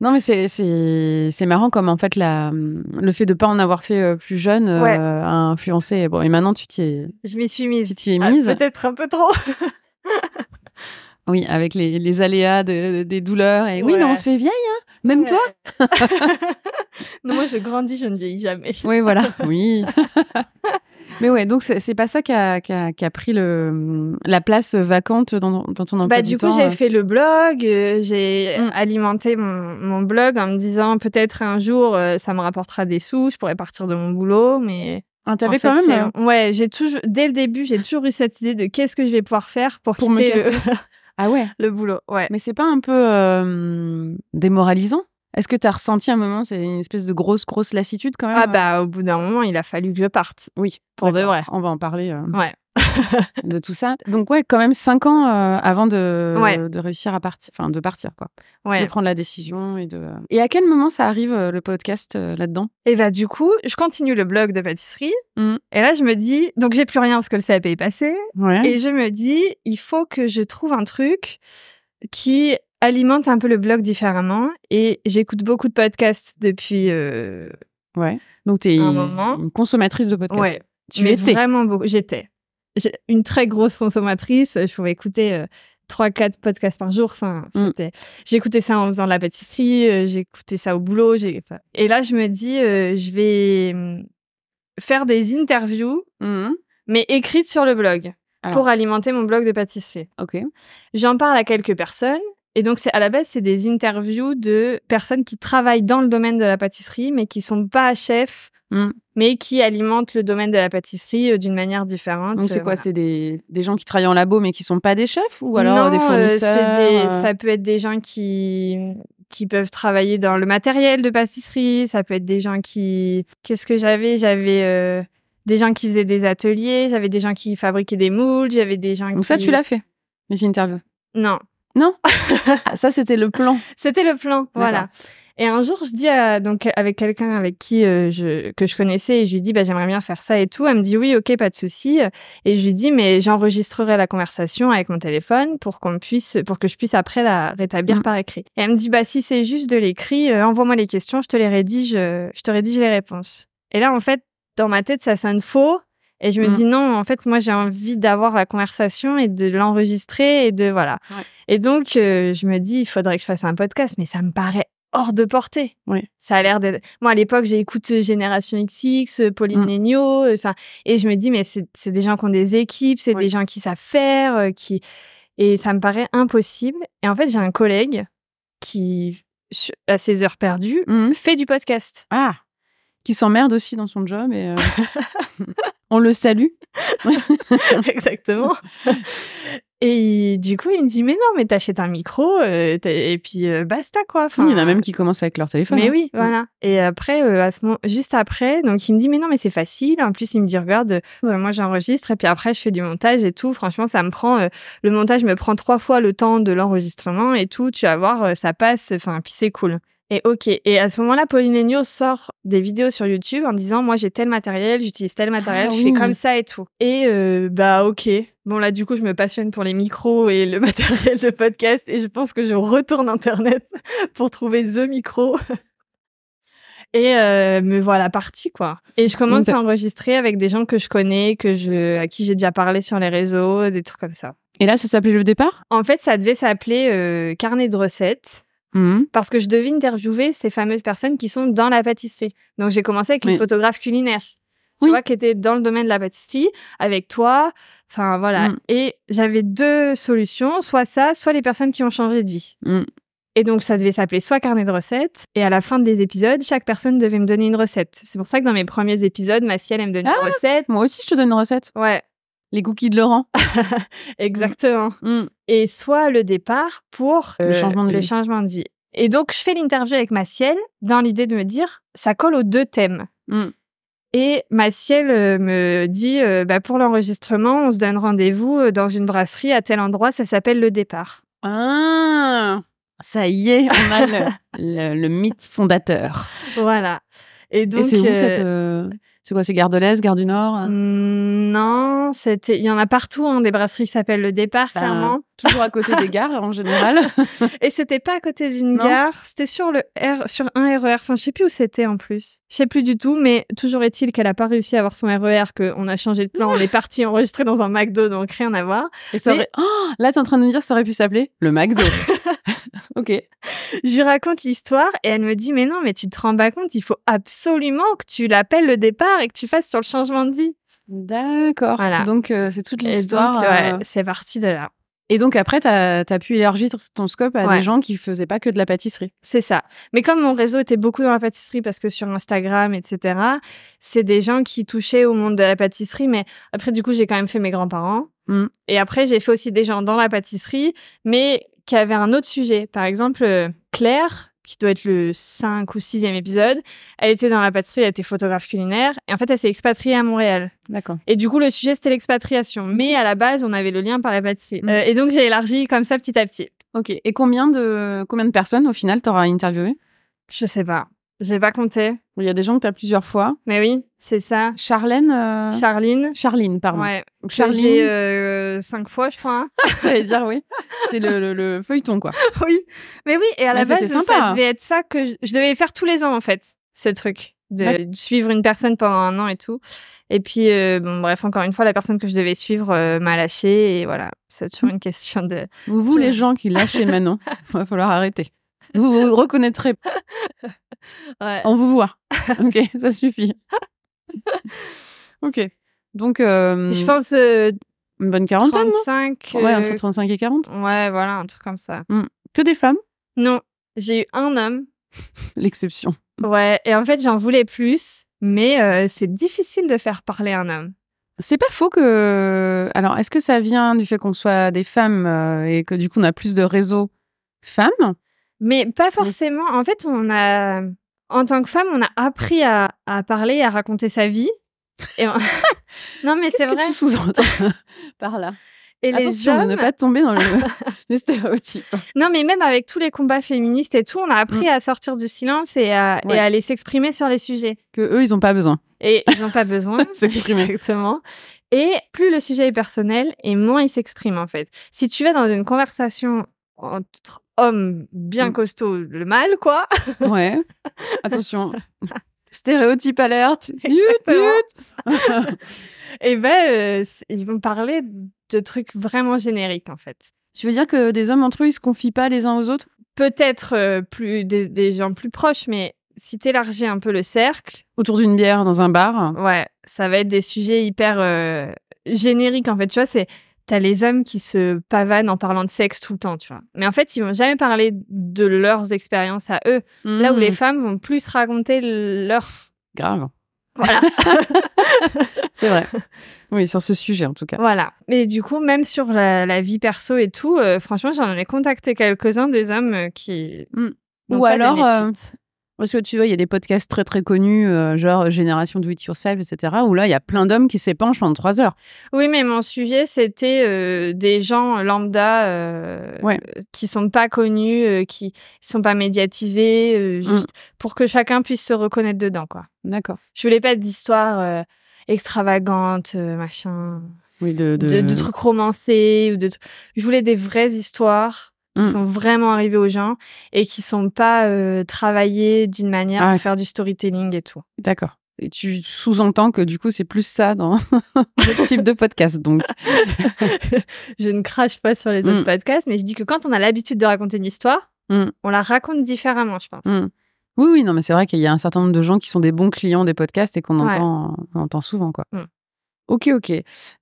non, mais c'est marrant comme en fait la le fait de pas en avoir fait euh, plus jeune euh, Ouais. a influencé. Bon, et maintenant tu t'y es Je m'y suis mise. tu t'y es Ah, mise. Peut-être un peu trop. oui, avec les, les aléas de- des douleurs. Et oui, mais on se fait vieille, hein Même toi non, moi, je grandis, je ne vieillis jamais. Oui, voilà. Oui. mais ouais, donc c'est pas ça qui a, a, pris le, la place vacante dans, dans ton emploi Bah, du du coup, j'ai euh. fait le blog, euh, j'ai Mm. alimenté mon, mon blog en me disant peut-être un jour euh, ça me rapportera des sous, je pourrais partir de mon boulot, mais Ah, en T'avais fait, quand même. ouais, j'ai toujours dès le début, j'ai toujours eu cette idée de qu'est-ce que je vais pouvoir faire pour, Pour me le. Ah ouais? le boulot. Ouais. Mais c'est pas un peu euh, démoralisant? Est-ce que tu as ressenti un moment, c'est une espèce de grosse, grosse lassitude quand même? Ah bah au bout d'un moment, il a fallu que je parte. Oui, pour de vrai. On va en parler euh, Ouais. de tout ça. Donc ouais, quand même cinq ans euh, avant de, Ouais. de réussir à partir, enfin de partir quoi, Ouais. de prendre la décision et de. Et à quel moment ça arrive euh, le podcast euh, là-dedans? Et bah du coup, je continue le blog de pâtisserie. Mm. Et là, je me dis, donc j'ai plus rien parce que le CAP est passé. Ouais. Et je me dis, il faut que je trouve un truc qui alimente un peu le blog différemment. Et j'écoute beaucoup de podcasts depuis. euh, Ouais. Donc tu es Un moment. une consommatrice de podcast. ouais, Tu mais étais. vraiment beaucoup. J'étais une très grosse consommatrice. Je pouvais écouter. euh, trois quatre podcasts par jour enfin Mm. j'écoutais ça en faisant de la pâtisserie euh, j'écoutais ça au boulot et là je me dis euh, je vais hum, faire des interviews Mhm. mais écrites sur le blog Alors. pour alimenter mon blog de pâtisserie Ok. J'en parle à quelques personnes. Et donc, c'est à la base, c'est des interviews de personnes qui travaillent dans le domaine de la pâtisserie, mais qui sont pas chefs, Mm. mais qui alimentent le domaine de la pâtisserie euh, d'une manière différente. Donc c'est Euh, quoi? voilà. C'est des, des gens qui travaillent en labo mais qui sont pas des chefs ou alors Non, des euh, fournisseurs des- euh, Ça peut être des gens qui qui peuvent travailler dans le matériel de pâtisserie. Ça peut être des gens qui. Qu'est-ce que j'avais? J'avais euh, des gens qui faisaient des ateliers. J'avais des gens qui fabriquaient des moules. J'avais des gens. Donc ça tu l'as fait les interviews? Non, Non? Ah, Ça c'était le plan. C'était le plan, voilà. Et un jour, je dis à, donc avec quelqu'un avec qui euh, je que je connaissais et je lui dis bah j'aimerais bien faire ça et tout. Elle me dit oui, ok, pas de souci. Et je lui dis mais j'enregistrerai la conversation avec mon téléphone pour qu'on puisse pour que je puisse après la rétablir Mhm. par écrit. Et elle me dit bah si c'est juste de l'écrit, euh, envoie-moi les questions, je te les rédige, euh, je te rédige les réponses. Et là en fait dans ma tête ça sonne faux. Et je me Mhm. dis non, en fait, moi, j'ai envie d'avoir la conversation et de l'enregistrer et de voilà. Ouais. Et donc, euh, je me dis, il faudrait que je fasse un podcast, mais ça me paraît hors de portée. Oui. Ça a l'air d'être. Moi, à l'époque, j'ai écouté Génération XX, euh, Pauline Mm. Legnaud, euh, enfin, et je me dis, mais c'est des gens qui ont des équipes, c'est Oui. des gens qui savent faire, euh, qui. Et ça me paraît impossible. Et en fait, j'ai un collègue qui, à ses heures perdues, Mhm. fait du podcast. Ah qui s'emmerde aussi dans son job et euh, on le salue. Exactement. Et du coup, il me dit, mais non, mais t'achètes un micro, euh, et puis euh, basta, quoi. Enfin, Il y en a même qui commencent avec leur téléphone. Mais hein. oui, voilà. Et après, euh, à ce moment, juste après, donc il me dit, mais non, mais c'est facile. En plus, il me dit, regarde, euh, moi j'enregistre et puis après, je fais du montage et tout. Franchement, ça me prend, le montage me prend trois fois le temps de l'enregistrement et tout. Tu vas voir, ça passe. Enfin, puis c'est cool. Et ok. Et à ce moment-là, Pauline Agneau sort des vidéos sur YouTube en disant, moi j'ai tel matériel, j'utilise tel matériel, Ah je oui. fais comme ça et tout. Et euh, bah ok. Bon là, du coup, je me passionne pour les micros et le matériel de podcast et je pense que je retourne internet pour trouver the micro. Et euh, me voilà partie quoi. Et je commence à enregistrer avec des gens que je connais, que je à qui j'ai déjà parlé sur les réseaux, des trucs comme ça. Et là, ça s'appelait le départ? En fait, ça devait s'appeler euh, carnet de recettes Mhm. parce que je devais interviewer ces fameuses personnes qui sont dans la pâtisserie. Donc j'ai commencé avec Oui. une photographe culinaire. Tu Oui. vois, qui était dans le domaine de la pâtisserie, avec toi. Enfin, voilà. Mm. Et j'avais deux solutions, soit ça, soit les personnes qui ont changé de vie. Mm. Et donc, ça devait s'appeler soit carnet de recettes. Et à la fin des épisodes, chaque personne devait me donner une recette. C'est pour ça que dans mes premiers épisodes, Maciel, elle me Ah une recette. Moi aussi, je te donne une recette. Ouais, Les cookies de Laurent. exactement. Mhm. Et soit le départ pour Le changement de le vie. changement de vie. Et donc, je fais l'interview avec Maciel dans l'idée de me dire, ça colle aux deux thèmes. Mhm. Et Maciel euh, me dit, euh, bah, pour l'enregistrement, on se donne rendez-vous euh, dans une brasserie à tel endroit, ça s'appelle Le Départ. Ah, ça y est, on a le, le- le mythe fondateur. Voilà. Et donc, Et c'est où euh, cette. C'est quoi C'est Gare de l'Est, Gare du Nord hmm, non, c'était, il y en a partout, hein, des brasseries qui s'appellent Le Départ, Ben, clairement. Toujours à côté des gares en général. Et c'était pas à côté d'une gare, c'était sur le R, sur un RER. Enfin, je sais plus où c'était en plus. Je sais plus du tout, mais toujours est-il qu'elle a pas réussi à avoir son RER, qu'on a changé de plan, on est parti enregistrer dans un McDo, donc rien à voir. Et ça Mais- aurait- Oh, là, t'es en train de nous dire ça aurait pu s'appeler le McDo. ok. Je lui raconte l'histoire et elle me dit, mais non, mais tu te rends pas compte, il faut absolument que tu l'appelles le départ et que tu fasses sur le changement de vie. D'accord. Voilà. Donc, euh, c'est toute l'histoire. euh, c'est parti de là. Et donc, après, t'as as pu élargir ton scope à Ouais. des gens qui faisaient pas que de la pâtisserie. C'est ça. Mais comme mon réseau était beaucoup dans la pâtisserie, parce que sur Instagram, etc., c'est des gens qui touchaient au monde de la pâtisserie. Mais après, du coup, j'ai quand même fait mes grands-parents. Mm. Et après, j'ai fait aussi des gens dans la pâtisserie, mais qui avaient un autre sujet. Par exemple, euh, Claire, qui doit être le 5 ou 6e épisode, elle était dans la pâtisserie, elle était photographe culinaire. Et en fait, elle s'est expatriée à Montréal. D'accord. Et du coup, le sujet, c'était l'expatriation. Mais à la base, on avait le lien par la pâtisserie. Mm. Euh, et donc, j'ai élargi comme ça petit à petit. Ok. Et combien de, combien de personnes, au final, t'auras interviewé? Je sais pas. J'ai pas compté. Il y a des gens que t'as plusieurs fois. Mais oui, c'est ça. Charlène euh, Charline. Charline, pardon. Ouais. Charline. J'ai euh, cinq fois, je crois. hein. j'allais dire oui. C'est le, le- le feuilleton, quoi. oui. Mais oui, et à la base, sympa. ça devait être ça que je, je devais faire tous les ans, en fait, ce truc. De, Ouais. de suivre une personne pendant un an et tout. Et puis, euh, bon, bref, encore une fois, la personne que je devais suivre euh, m'a lâché. Et voilà, c'est toujours une question de. Vous, vous, Tu les gens qui lâchez Manon, va falloir arrêter. Vous vous reconnaîtrez. Ouais. On vous voit. Ok, ça suffit. Ok. Donc, euh, Je pense euh, une bonne quarantaine, non? 35. Ouais, euh, entre 35 et 40. Ouais, voilà, un truc comme ça. Que des femmes, Non, j'ai eu un homme. l'exception. Ouais, et en fait, j'en voulais plus. Mais euh, c'est difficile de faire parler un homme. C'est pas faux que. Alors, est-ce que ça vient du fait qu'on soit des femmes euh, et que du coup on a plus de réseaux femmes? Mais pas forcément. En fait, on a, en tant que femme, on a appris à, à parler, à raconter sa vie. Et on- non, mais c'est que vrai. sous-entends par là? Et les hommes, de ne pas tomber dans le... les stéréotypes. non, mais même avec tous les combats féministes et tout, on a appris à sortir du silence et à, Mm. Ouais. et à aller s'exprimer sur les sujets. Que eux, ils ont pas besoin. Et ils n'ont pas besoin. S'exprimer. Exactement. Et plus le sujet est personnel, et moins ils s'expriment, en fait. Si tu vas dans une conversation entre hommes bien Mm. costauds, le mal, quoi. Ouais. Attention. Stéréotype alerte. Et ben, euh, ils vont parler de trucs vraiment génériques, en fait. Tu veux dire que des hommes entre eux, ils se confient pas les uns aux autres? Peut-être euh, plus des, des gens plus proches, mais si t'élargis un peu le cercle, autour d'une bière dans un bar ouais, ça va être des sujets hyper euh, génériques, en fait. Tu vois, c'est t'as les hommes qui se pavanent en parlant de sexe tout le temps, tu vois. Mais en fait, ils vont jamais parler de leurs expériences à eux. Là où Mmh. les femmes vont plus raconter leur Grave. Voilà. C'est vrai. Oui, sur ce sujet en tout cas. Voilà. Et du coup, même sur la, la vie perso et tout, euh, franchement, j'en ai contacté quelques-uns des hommes euh, qui. Mm. n'ont Ou alors, euh. Parce que tu vois, il y a des podcasts très très connus, euh, genre Génération Do It Yourself, etc., où là, il y a plein d'hommes qui s'épanchent pendant trois heures. Oui, mais mon sujet, c'était euh, des gens lambda euh, Ouais. qui sont pas connus, euh, qui sont pas médiatisés, euh, juste pour que chacun puisse se reconnaître dedans, quoi. D'accord. Je voulais pas d'histoires extravagantes, euh, machin, Oui, de. de, de trucs romancés ou de. Je voulais des vraies histoires qui Mm. sont vraiment arrivées aux gens et qui sont pas euh, travaillées d'une manière Ah à faire du storytelling et tout. D'accord. Et tu sous-entends que du coup, c'est plus ça dans le type de podcast. Donc, je ne crache pas sur les Mm. autres podcasts, mais je dis que quand on a l'habitude de raconter une histoire, Mm. on la raconte différemment, je pense. Oui, oui, non, mais c'est vrai qu'il y a un certain nombre de gens qui sont des bons clients des podcasts et qu'on Ouais. entend, on entend souvent, quoi. Ok, ok.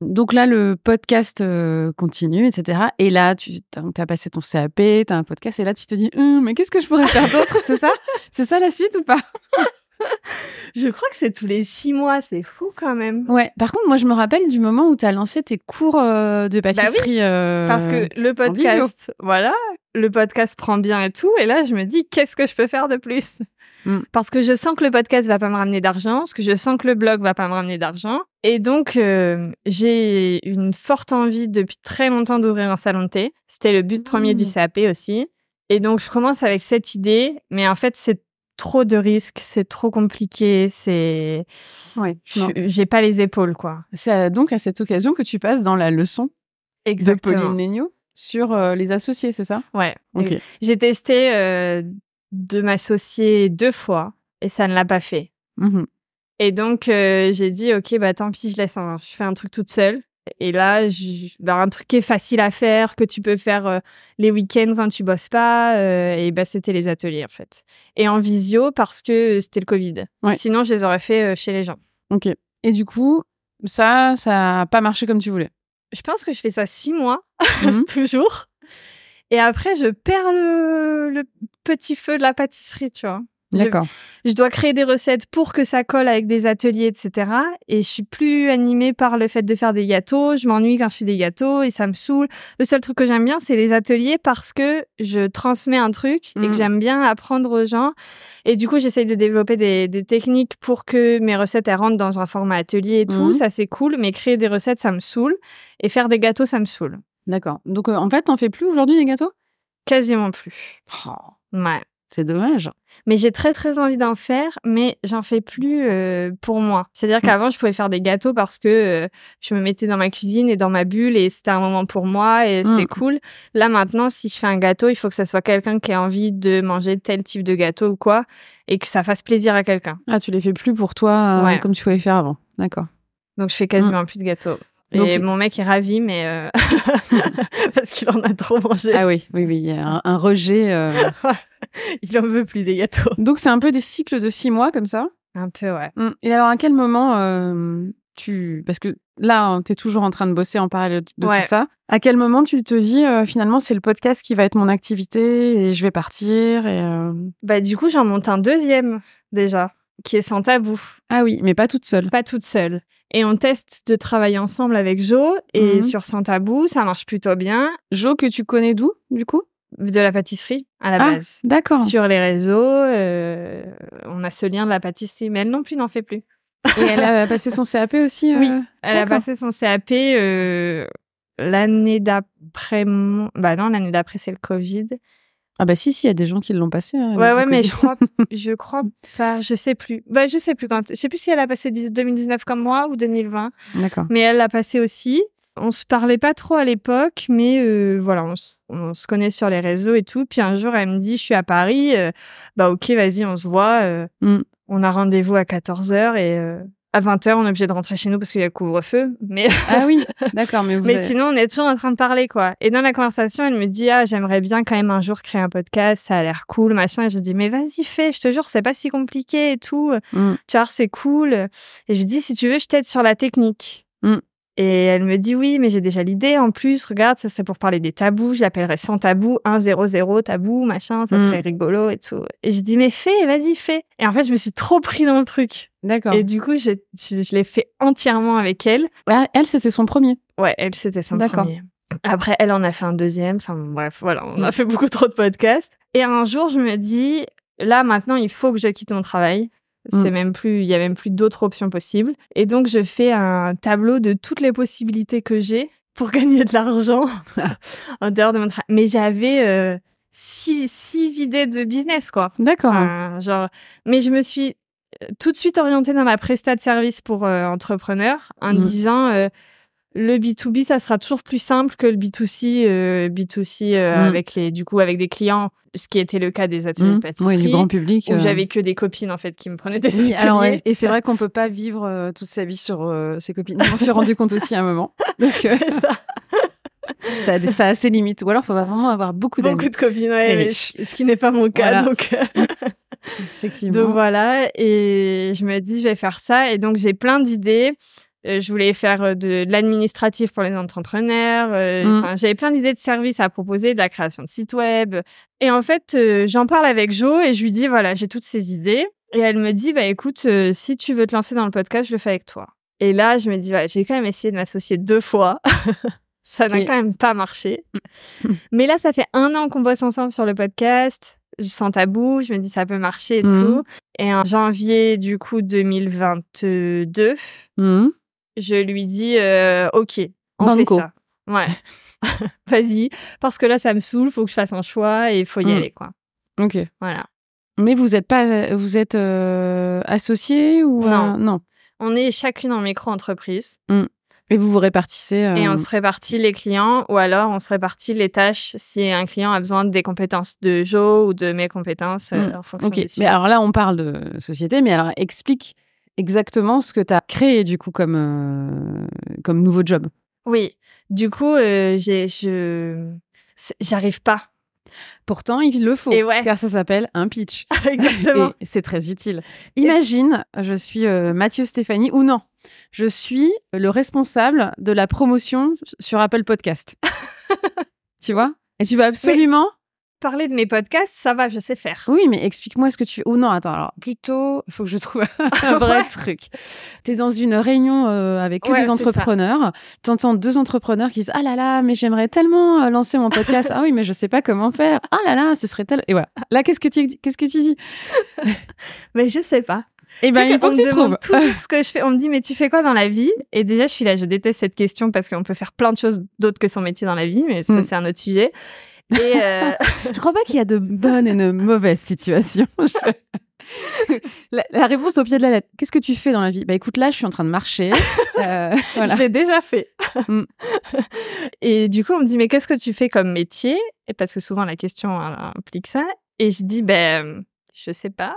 Donc là, le podcast euh, continue, etc. Et là, tu as passé ton CAP, tu as un podcast, et là, tu te dis, Hum, mais qu'est-ce que je pourrais faire d'autre? C'est ça? C'est ça la suite ou pas? Je crois que c'est tous les six mois, c'est fou quand même. Ouais. Par contre, moi, je me rappelle du moment où tu as lancé tes cours euh, de pâtisserie. euh, Bah Parce que le podcast, voilà, le podcast prend bien et tout. Et là, je me dis, qu'est-ce que je peux faire de plus? Mm. Parce que je sens que le podcast va pas me ramener d'argent, parce que je sens que le blog va pas me ramener d'argent. Et donc, euh, j'ai une forte envie depuis très longtemps d'ouvrir un salon de thé. C'était le but premier du Mm. CAP aussi. Et donc, je commence avec cette idée, mais en fait, c'est trop de risques, c'est trop compliqué, c'est... Ouais. je- J'ai pas les épaules, quoi. C'est donc à cette occasion que tu passes dans la leçon de Pauline Legnaud sur euh, les associés, c'est ça? Ouais. Ok. J'ai testé euh, de m'associer deux fois et ça ne l'a pas fait. Mhm. Et donc euh, j'ai dit ok bah tant pis je laisse un, je fais un truc toute seule. Et là je- bah, un truc qui est facile à faire que tu peux faire euh, les week-ends quand tu bosses pas euh, et bah c'était les ateliers en fait. Et en visio parce que c'était le Covid. Ouais. Sinon je les aurais fait chez les gens. Ok. Et du coup, ça, ça a pas marché comme tu voulais. Je pense que je fais ça six mois Mhm. toujours. Et après je perds le, le petit feu de la pâtisserie tu vois. Je- D'accord. je dois créer des recettes pour que ça colle avec des ateliers, etc. Et je suis plus animée par le fait de faire des gâteaux. Je m'ennuie quand je fais des gâteaux et ça me saoule. Le seul truc que j'aime bien, c'est les ateliers parce que je transmets un truc et que j'aime bien apprendre aux gens. Et du coup, j'essaye de développer des, des techniques pour que mes recettes elles rentrent dans un format atelier et tout. Mhm. Ça, c'est cool. Mais créer des recettes, ça me saoule. Et faire des gâteaux, ça me saoule. D'accord. Donc euh, en fait, t'en fais plus aujourd'hui des gâteaux? Quasiment plus. Oh, Ouais. C'est dommage. Mais j'ai très très envie d'en faire, mais j'en fais plus euh, pour moi. C'est-à-dire qu'avant, je pouvais faire des gâteaux parce que euh, je me mettais dans ma cuisine et dans ma bulle et c'était un moment pour moi et c'était Mm. cool. Là maintenant, si je fais un gâteau, il faut que ça soit quelqu'un qui ait envie de manger tel type de gâteau ou quoi et que ça fasse plaisir à quelqu'un. Ah, tu les fais plus pour toi euh, Ouais. comme tu pouvais faire avant. D'accord. Donc je fais quasiment plus de gâteaux. Donc- et mon mec est ravi, mais euh, parce qu'il en a trop mangé. Ah oui, oui, oui. Il y a un, un rejet. euh. il en veut plus des gâteaux. Donc c'est un peu des cycles de six mois comme ça? Un peu, ouais. Mm. Et alors, à quel moment euh, tu... Parce que là, tu es toujours en train de bosser en parallèle de Ouais. tout ça. À quel moment tu te dis, finalement, c'est le podcast qui va être mon activité et je vais partir et, Bah du coup, j'en monte un deuxième déjà, qui est sans tabou. Ah oui, mais pas toute seule. pas toute seule. Et on teste de travailler ensemble avec Jo et Mhm. sur Sans Tabou, ça marche plutôt bien. Jo, que tu connais d'où, du coup? De la pâtisserie à la Ah, base. d'accord. Sur les réseaux, euh, on a ce lien de la pâtisserie, mais elle non plus n'en fait plus. Et elle a passé son CAP aussi euh, Oui. Elle a passé son CAP euh, l'année d'après. Bah non, l'année d'après c'est le Covid. Ah bah si, si, il y a des gens qui l'ont passé. hein, Ouais, ouais, mais je crois, je crois pas, je sais plus. Bah, je sais plus quand. Je sais plus si elle a passé 10 2019 comme moi ou 2020. D'accord. mais elle l'a passé aussi. On se parlait pas trop à l'époque, mais euh, voilà, on, se- on se connaît sur les réseaux et tout. Puis un jour, elle me dit, je suis à Paris, euh, bah ok, vas-y, on se voit. euh, Mm. On a rendez-vous à 14h et euh, à 20h, on est obligé de rentrer chez nous parce qu'il y a le couvre-feu. Mais, Ah oui, d'accord, mais vous mais avez- sinon, on est toujours en train de parler, quoi. Et dans la conversation, elle me dit, ah, j'aimerais bien quand même un jour créer un podcast, ça a l'air cool, machin. Et je dis, mais vas-y, fais, je te jure, c'est pas si compliqué et tout. Mm. Tu vois, c'est cool. Et je lui dis, si tu veux, je t'aide sur la technique. Et elle me dit, oui, mais j'ai déjà l'idée. En plus, regarde, ça serait pour parler des tabous. Je l'appellerais sans tabou, 1-0-0 tabou, machin. Ça Mm. serait rigolo et tout. Et je dis, mais fais, vas-y, fais. Et en fait, je me suis trop pris dans le truc. D'accord. Et du coup, je, je l'ai fait entièrement avec elle. Ah, elle, c'était son premier. Ouais, elle, c'était son D'accord. premier. Après, elle en a fait un deuxième. Enfin, bref, voilà, on a fait beaucoup trop de podcasts. Et un jour, je me dis, là, maintenant, il faut que je quitte mon travail. C'est Mm. même plus, il y a même plus d'autres options possibles. Et donc, je fais un tableau de toutes les possibilités que j'ai pour gagner de l'argent en dehors de mon travail. Mais j'avais euh, six, six idées de business, quoi. D'accord. Enfin, genre, mais je me suis euh, tout de suite orientée dans la prestat de service pour euh, entrepreneurs en Mhm. disant euh, le B2B ça sera toujours plus simple que le B2C euh, B2C euh, Mhm. avec les du coup avec des clients ce qui était le cas des ateliers Mm. de pâtisserie Oui, du grand public. où euh. j'avais que des copines en fait qui me prenaient des Oui, ateliers. alors, ouais, et c'est vrai qu'on peut pas vivre euh, toute sa vie sur euh, ses copines. Je m'en suis rendu compte aussi à un moment. Donc, euh, ça. ça, a, ça a ses limites. Ou alors, il faut vraiment avoir beaucoup d'amis. beaucoup de copines ouais, Et ce qui n'est pas mon cas Voilà. donc euh, Effectivement. Donc voilà, et je me dis, je vais faire ça. Et donc, j'ai plein d'idées. Euh, je voulais faire euh, de, de l'administratif pour les entrepreneurs. euh, Mm. J'avais plein d'idées de services à proposer, de la création de sites web. Et en fait, euh, j'en parle avec Jo et je lui dis, voilà, j'ai toutes ces idées. Et elle me dit, bah écoute, euh, si tu veux te lancer dans le podcast, je le fais avec toi. Et là, je me dis, ouais, j'ai quand même essayé de m'associer deux fois. Ça n'a Et- quand même pas marché. Mais là, ça fait un an qu'on bosse ensemble sur le podcast. Je sens tabou, je me dis ça peut marcher et tout. Et en janvier, du coup, 2022, Mhm. Je lui dis euh, ok on Banco. fait ça ouais vas-y parce que là ça me saoule faut que je fasse un choix et il faut y Mm. aller quoi Ok. voilà Mais vous êtes pas, vous êtes euh, associés ou euh, Non. non on est chacune en micro-entreprise Et vous vous répartissez. euh, et on se répartit les clients ou alors on se répartit les tâches si un client a besoin des compétences de Jo ou de mes compétences euh, Mm. en fonction Ok. des Mais alors là, on parle de société, mais alors explique exactement ce que tu as créé du coup comme euh, comme nouveau job. oui du coup euh, j'ai je j'arrive pas Pourtant, il le faut, Et ouais. car ça s'appelle un pitch. exactement Et c'est très utile. Imagine, je suis euh, Mathieu Stéphanie, ou non, je suis le responsable de la promotion sur Apple Podcast. tu vois? Et tu vas absolument... parler de mes podcasts ça va je sais faire Oui, mais explique-moi ce que tu... Ou non, attends, alors plutôt, il faut que je trouve un vrai Ouais. truc. Tu es dans une réunion euh, avec que Ouais, des entrepreneurs. Tu entends deux entrepreneurs qui disent Ah là là, mais j'aimerais tellement euh, lancer mon podcast. ah oui, mais je sais pas comment faire. Ah là là, ce serait tel. Et voilà. Là, qu'est-ce que tu, qu'est-ce que tu dis? Mais je sais pas Eh ben, il faut que tu trouves. toujours ce que je fais. On me dit, mais tu fais quoi dans la vie? Et déjà, je suis là, je déteste cette question parce qu'on peut faire plein de choses d'autres que son métier dans la vie, mais ça, Mm. c'est un autre sujet. Et euh, Je crois pas qu'il y a de bonnes et de mauvaises situations. la, la réponse au pied de la lettre. Qu'est-ce que tu fais dans la vie? Bah écoute, là, je suis en train de marcher. Euh, voilà. je l'ai déjà fait. Mm. Et du coup, on me dit, mais qu'est-ce que tu fais comme métier? Et parce que souvent, la question euh, implique ça. Et je dis, ben, je sais pas.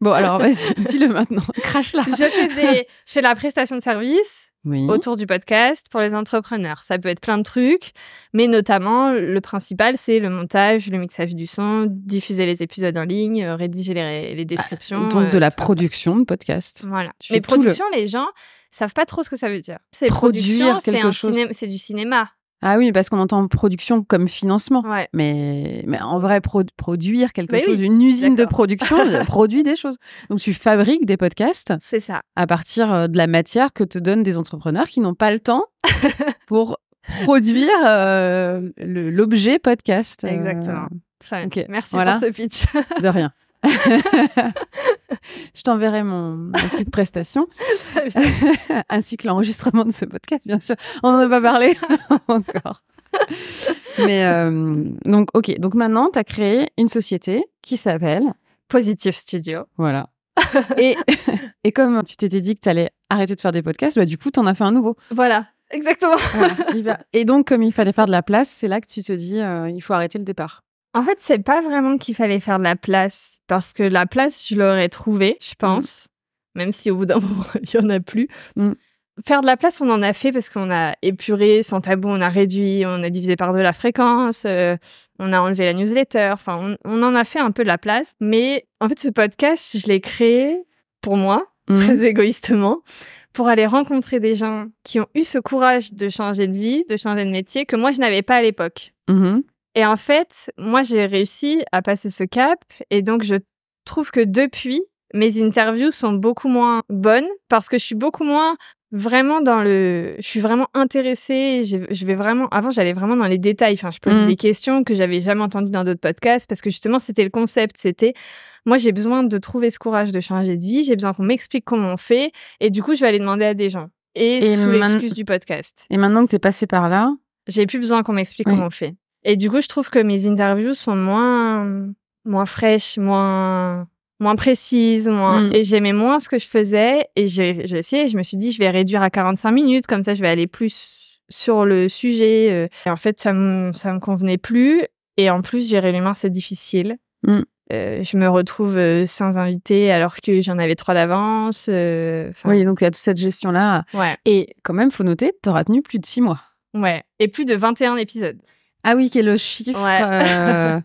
Bon, alors vas-y, dis-le maintenant. Crache là. Je fais, des... je fais de la prestation de service Oui. autour du podcast pour les entrepreneurs. Ça peut être plein de trucs, mais notamment le principal, c'est le montage, le mixage du son, diffuser les épisodes en ligne, euh, rédiger les, les descriptions. Donc euh, de la tout ça. production de podcast. Voilà. Tu Mais le- production, les gens savent pas trop ce que ça veut dire. C'est Produire production, ciné- c'est du cinéma. Ah oui, parce qu'on entend production comme financement. Ouais. Mais, mais en vrai, pro- produire quelque oui, chose, une usine de production euh, produit des choses. Donc tu fabriques des podcasts C'est ça. à partir euh, de la matière que te donnent des entrepreneurs qui n'ont pas le temps pour produire euh, l'objet podcast. Euh, Exactement. Très bien. Merci voilà. pour ce pitch. de rien. Je t'enverrai mon ma petite prestation, ainsi que l'enregistrement de ce podcast, bien sûr. On n'en a pas parlé encore. Mais euh, donc, ok. Donc maintenant, tu as créé une société qui s'appelle Positive Studio. Voilà. Et, et comme tu t'étais dit que tu allais arrêter de faire des podcasts, bah, du coup, tu en as fait un nouveau. Voilà. Exactement. Voilà, Et donc, comme il fallait faire de la place, c'est là que tu te dis, euh, il faut arrêter le départ. En fait, c'est pas vraiment qu'il fallait faire de la place, parce que la place, je l'aurais trouvée, je pense, même si au bout d'un moment, il y en a plus. Mm. Faire de la place, on en a fait parce qu'on a épuré, sans tabou, on a réduit, on a divisé par deux la fréquence, euh, on a enlevé la newsletter, enfin, on, on en a fait un peu de la place. Mais en fait, ce podcast, je l'ai créé pour moi, Mhm. très égoïstement, pour aller rencontrer des gens qui ont eu ce courage de changer de vie, de changer de métier, que moi, je n'avais pas à l'époque. Mhm. Et en fait, moi, j'ai réussi à passer ce cap. Et donc, je trouve que depuis, mes interviews sont beaucoup moins bonnes parce que je suis beaucoup moins vraiment dans le... Je suis vraiment intéressée. Je vais vraiment... Avant, j'allais vraiment dans les détails. Enfin, je posais Mhm. des questions que j'avais jamais entendues dans d'autres podcasts parce que justement, c'était le concept. C'était... Moi, j'ai besoin de trouver ce courage de changer de vie. J'ai besoin qu'on m'explique comment on fait. Et du coup, je vais aller demander à des gens. Et, Et sous man- l'excuse du podcast. Et maintenant que tu es passé par là, J'ai plus besoin qu'on m'explique Oui. comment on fait. Et du coup, je trouve que mes interviews sont moins, moins fraîches, moins, moins précises, moins, Mm. et j'aimais moins ce que je faisais. Et j'ai, j'ai essayé, je me suis dit, je vais réduire à 45 minutes, comme ça, je vais aller plus sur le sujet. euh. Et en fait, ça me, ça me convenait plus. Et en plus, gérer l'humain, c'est difficile. Mm. Euh, je me retrouve euh, sans invité alors que j'en avais trois d'avance. euh, oui, donc il y a toute cette gestion-là. Ouais, Et quand même, faut noter, tu auras tenu plus de six mois. ouais. Et plus de 21 épisodes. Ah oui, quel est le chiffre Ouais. euh,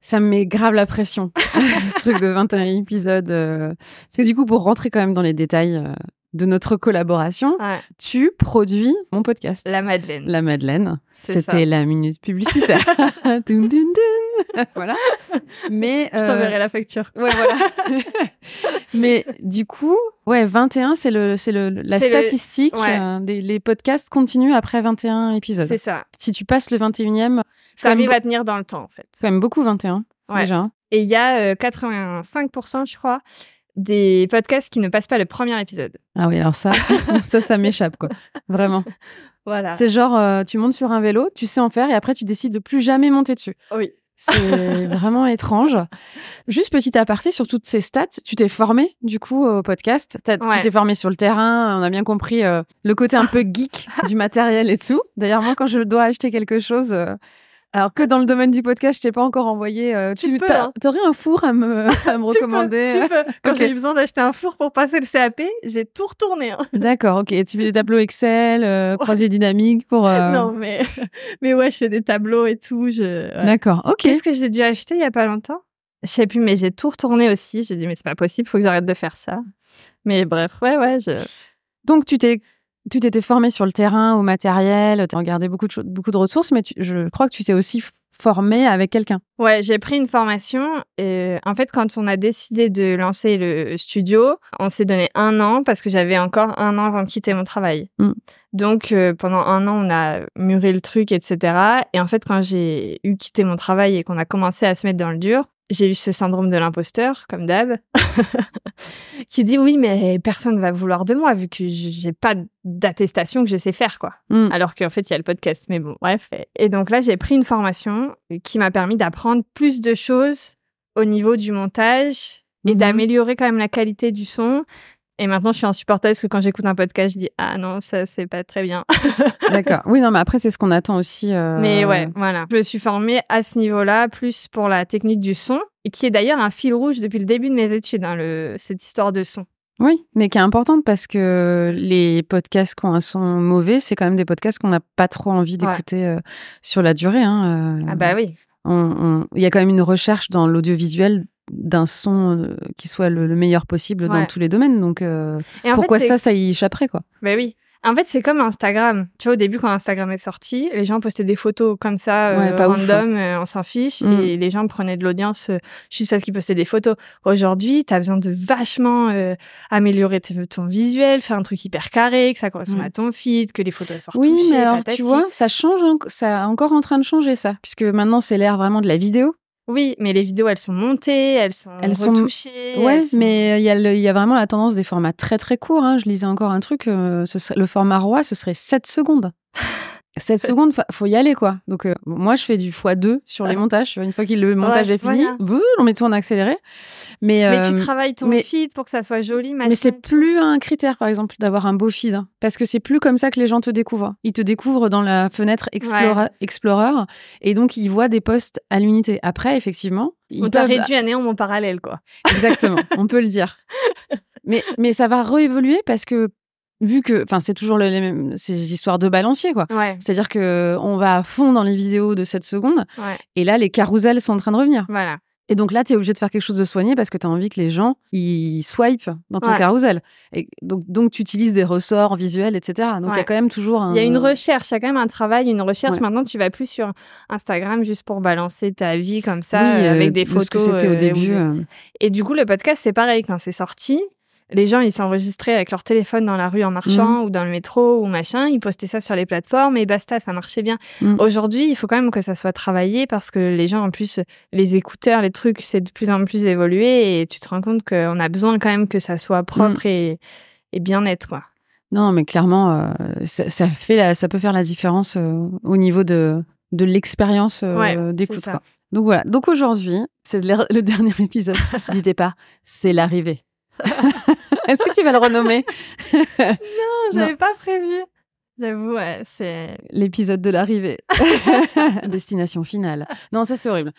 Ça me met grave la pression, ce truc de 21 épisodes. euh. Parce que du coup, pour rentrer quand même dans les détails euh, de notre collaboration, Ouais. tu produis mon podcast. La Madeleine. La Madeleine. C'est. C'était la minute publicitaire. Dun, dun, dun. voilà. Mais Je t'enverrai la facture. Ouais, voilà. Mais du coup, ouais, 21, c'est le, c'est le, la C'est le- statistique. ouais. euh, les podcasts continuent après 21 épisodes. C'est ça. Si tu passes le 21e, Ça arrive à tenir dans le temps, en fait. quand même beaucoup 21, Ouais. déjà. hein. Et il y a euh, 85%, je crois, des podcasts qui ne passent pas le premier épisode. Ah oui, alors ça, ça, ça m'échappe, quoi. Vraiment. Voilà. C'est genre, euh, tu montes sur un vélo, tu sais en faire, et après, tu décides de plus jamais monter dessus. Oui. C'est vraiment étrange. Juste petit aparté sur toutes ces stats, tu t'es formé du coup au podcast. Ouais. Tu t'es formé sur le terrain. On a bien compris euh, le côté un peu geek du matériel et tout. D'ailleurs, moi, quand je dois acheter quelque chose, euh, alors que dans le domaine du podcast, je t'ai pas encore envoyé. euh, Tu hein. T'aurais un four à me, à me Tu peux, recommander tu peux. Quand Ok. j'ai eu besoin d'acheter un four pour passer le CAP, j'ai tout retourné. hein. D'accord, ok. Tu fais des tableaux Excel, euh, croisés dynamiques pour. euh, Non, mais, mais ouais, je fais des tableaux et tout. Je... ouais. D'accord, ok. Qu'est-ce que j'ai dû acheter il y a pas longtemps? Je sais plus, mais j'ai tout retourné aussi. J'ai dit, mais c'est pas possible, faut que j'arrête de faire ça. Mais bref, ouais, ouais. Je... Donc, tu t'es. Tu t'étais formé sur le terrain, au matériel, tu as regardé beaucoup de, beaucoup de ressources, mais tu- je crois que tu t'es aussi formé avec quelqu'un. Ouais, j'ai pris une formation. Et en fait, quand on a décidé de lancer le studio, on s'est donné un an parce que j'avais encore un an avant de quitter mon travail. Mm. Donc, euh, pendant un an, on a mûri le truc, etc. Et en fait, quand j'ai eu quitté mon travail et qu'on a commencé à se mettre dans le dur, j'ai eu ce syndrome de l'imposteur, comme d'hab, qui dit oui, mais personne va vouloir de moi vu que j'ai pas d'attestation que je sais faire, quoi Mm. alors qu'en fait il y a le podcast mais bon bref et donc là j'ai pris une formation qui m'a permis d'apprendre plus de choses au niveau du montage et Mhm. d'améliorer quand même la qualité du son et maintenant je suis insupportable parce que quand j'écoute un podcast je dis ah non ça c'est pas très bien D'accord. Oui, non, mais après, c'est ce qu'on attend aussi. euh, mais ouais voilà je me suis formée à ce niveau-là plus pour la technique du son et qui est d'ailleurs un fil rouge depuis le début de mes études hein, le, cette histoire de son Oui, mais qui est importante parce que les podcasts qui ont un son mauvais, c'est quand même des podcasts qu'on n'a pas trop envie Ouais. d'écouter euh, sur la durée. hein, euh. ah bah oui On- on- Il y a quand même une recherche dans l'audiovisuel d'un son euh, qui soit le, le meilleur possible dans tous les domaines. Donc, euh, pourquoi fait, ça, ça y échapperait, quoi? Bah oui. En fait, c'est comme Instagram. Tu vois, au début, quand Instagram est sorti, les gens postaient des photos comme ça, euh, Ouais, pas ouf. random, on s'en fiche, Mm. et les gens prenaient de l'audience euh, juste parce qu'ils postaient des photos. Aujourd'hui, t'as besoin de vachement euh, améliorer ton visuel, faire un truc hyper carré, que ça corresponde Mm. à ton feed, que les photos soient Oui, mais alors, patati. tu vois, ça change, ça est encore en train de changer, ça. Puisque maintenant, c'est l'ère vraiment de la vidéo. Oui, mais les vidéos, elles sont montées, elles sont Elles sont- retouchées. Ouais, elles sont- mais il y, a le- il y a vraiment la tendance des formats très très courts. hein. Je lisais encore un truc, euh, ce serait, le format roi, ce serait 7 secondes. 7 secondes, fa- faut y aller quoi. Donc euh, moi je fais du x2 sur les montages. Une fois que le montage Ouais, est fini, voilà. boum, on met tout en accéléré. Mais, Mais euh, tu travailles ton mais- feed pour que ça soit joli, machin. mais c'est plus un critère par exemple d'avoir un beau feed hein. parce que c'est plus comme ça que les gens te découvrent. Ils te découvrent dans la fenêtre Explorer, Explorer et donc ils voient des posts à l'unité. Après effectivement, ils On t'a peuvent- réduit à néant mon parallèle, quoi. Exactement, on peut le dire. Mais, mais ça va réévoluer parce que, vu que, enfin, c'est toujours le- les mêmes, ces histoires de balancier, quoi. Ouais, C'est-à-dire que on va à fond dans les vidéos de 7 secondes, ouais, et là, les carousels sont en train de revenir. voilà. Et donc là, tu es obligé de faire quelque chose de soigné parce que tu as envie que les gens, ils swipent dans ton Ouais. carousel. Et donc, donc tu utilises des ressorts visuels, etc. Donc, il y a quand même toujours un... Il y a une recherche, il y a quand même un travail, une recherche. Maintenant, tu vas plus sur Instagram juste pour balancer ta vie comme ça, Oui, euh, euh, avec des de ce que photos. c'était au euh, début. euh, Et du coup, le podcast, c'est pareil. Quand c'est sorti, les gens, ils s'enregistraient avec leur téléphone dans la rue en marchant Mhm. ou dans le métro ou machin. Ils postaient ça sur les plateformes et basta, ça marchait bien. Mhm. Aujourd'hui, il faut quand même que ça soit travaillé parce que les gens, en plus, les écouteurs, les trucs, c'est de plus en plus évolué et tu te rends compte qu'on a besoin quand même que ça soit propre et, et bien net, quoi. Non, mais clairement, euh, ça, ça fait la- ça peut faire la différence euh, au niveau de, de l'expérience euh, Ouais, d'écoute. Donc voilà. Donc aujourd'hui, c'est le dernier épisode du départ. C'est l'arrivée. Est-ce que tu vas le renommer? J'avais pas prévu. J'avoue, ouais, c'est. l'épisode de l'arrivée Destination finale. Non, ça c'est horrible.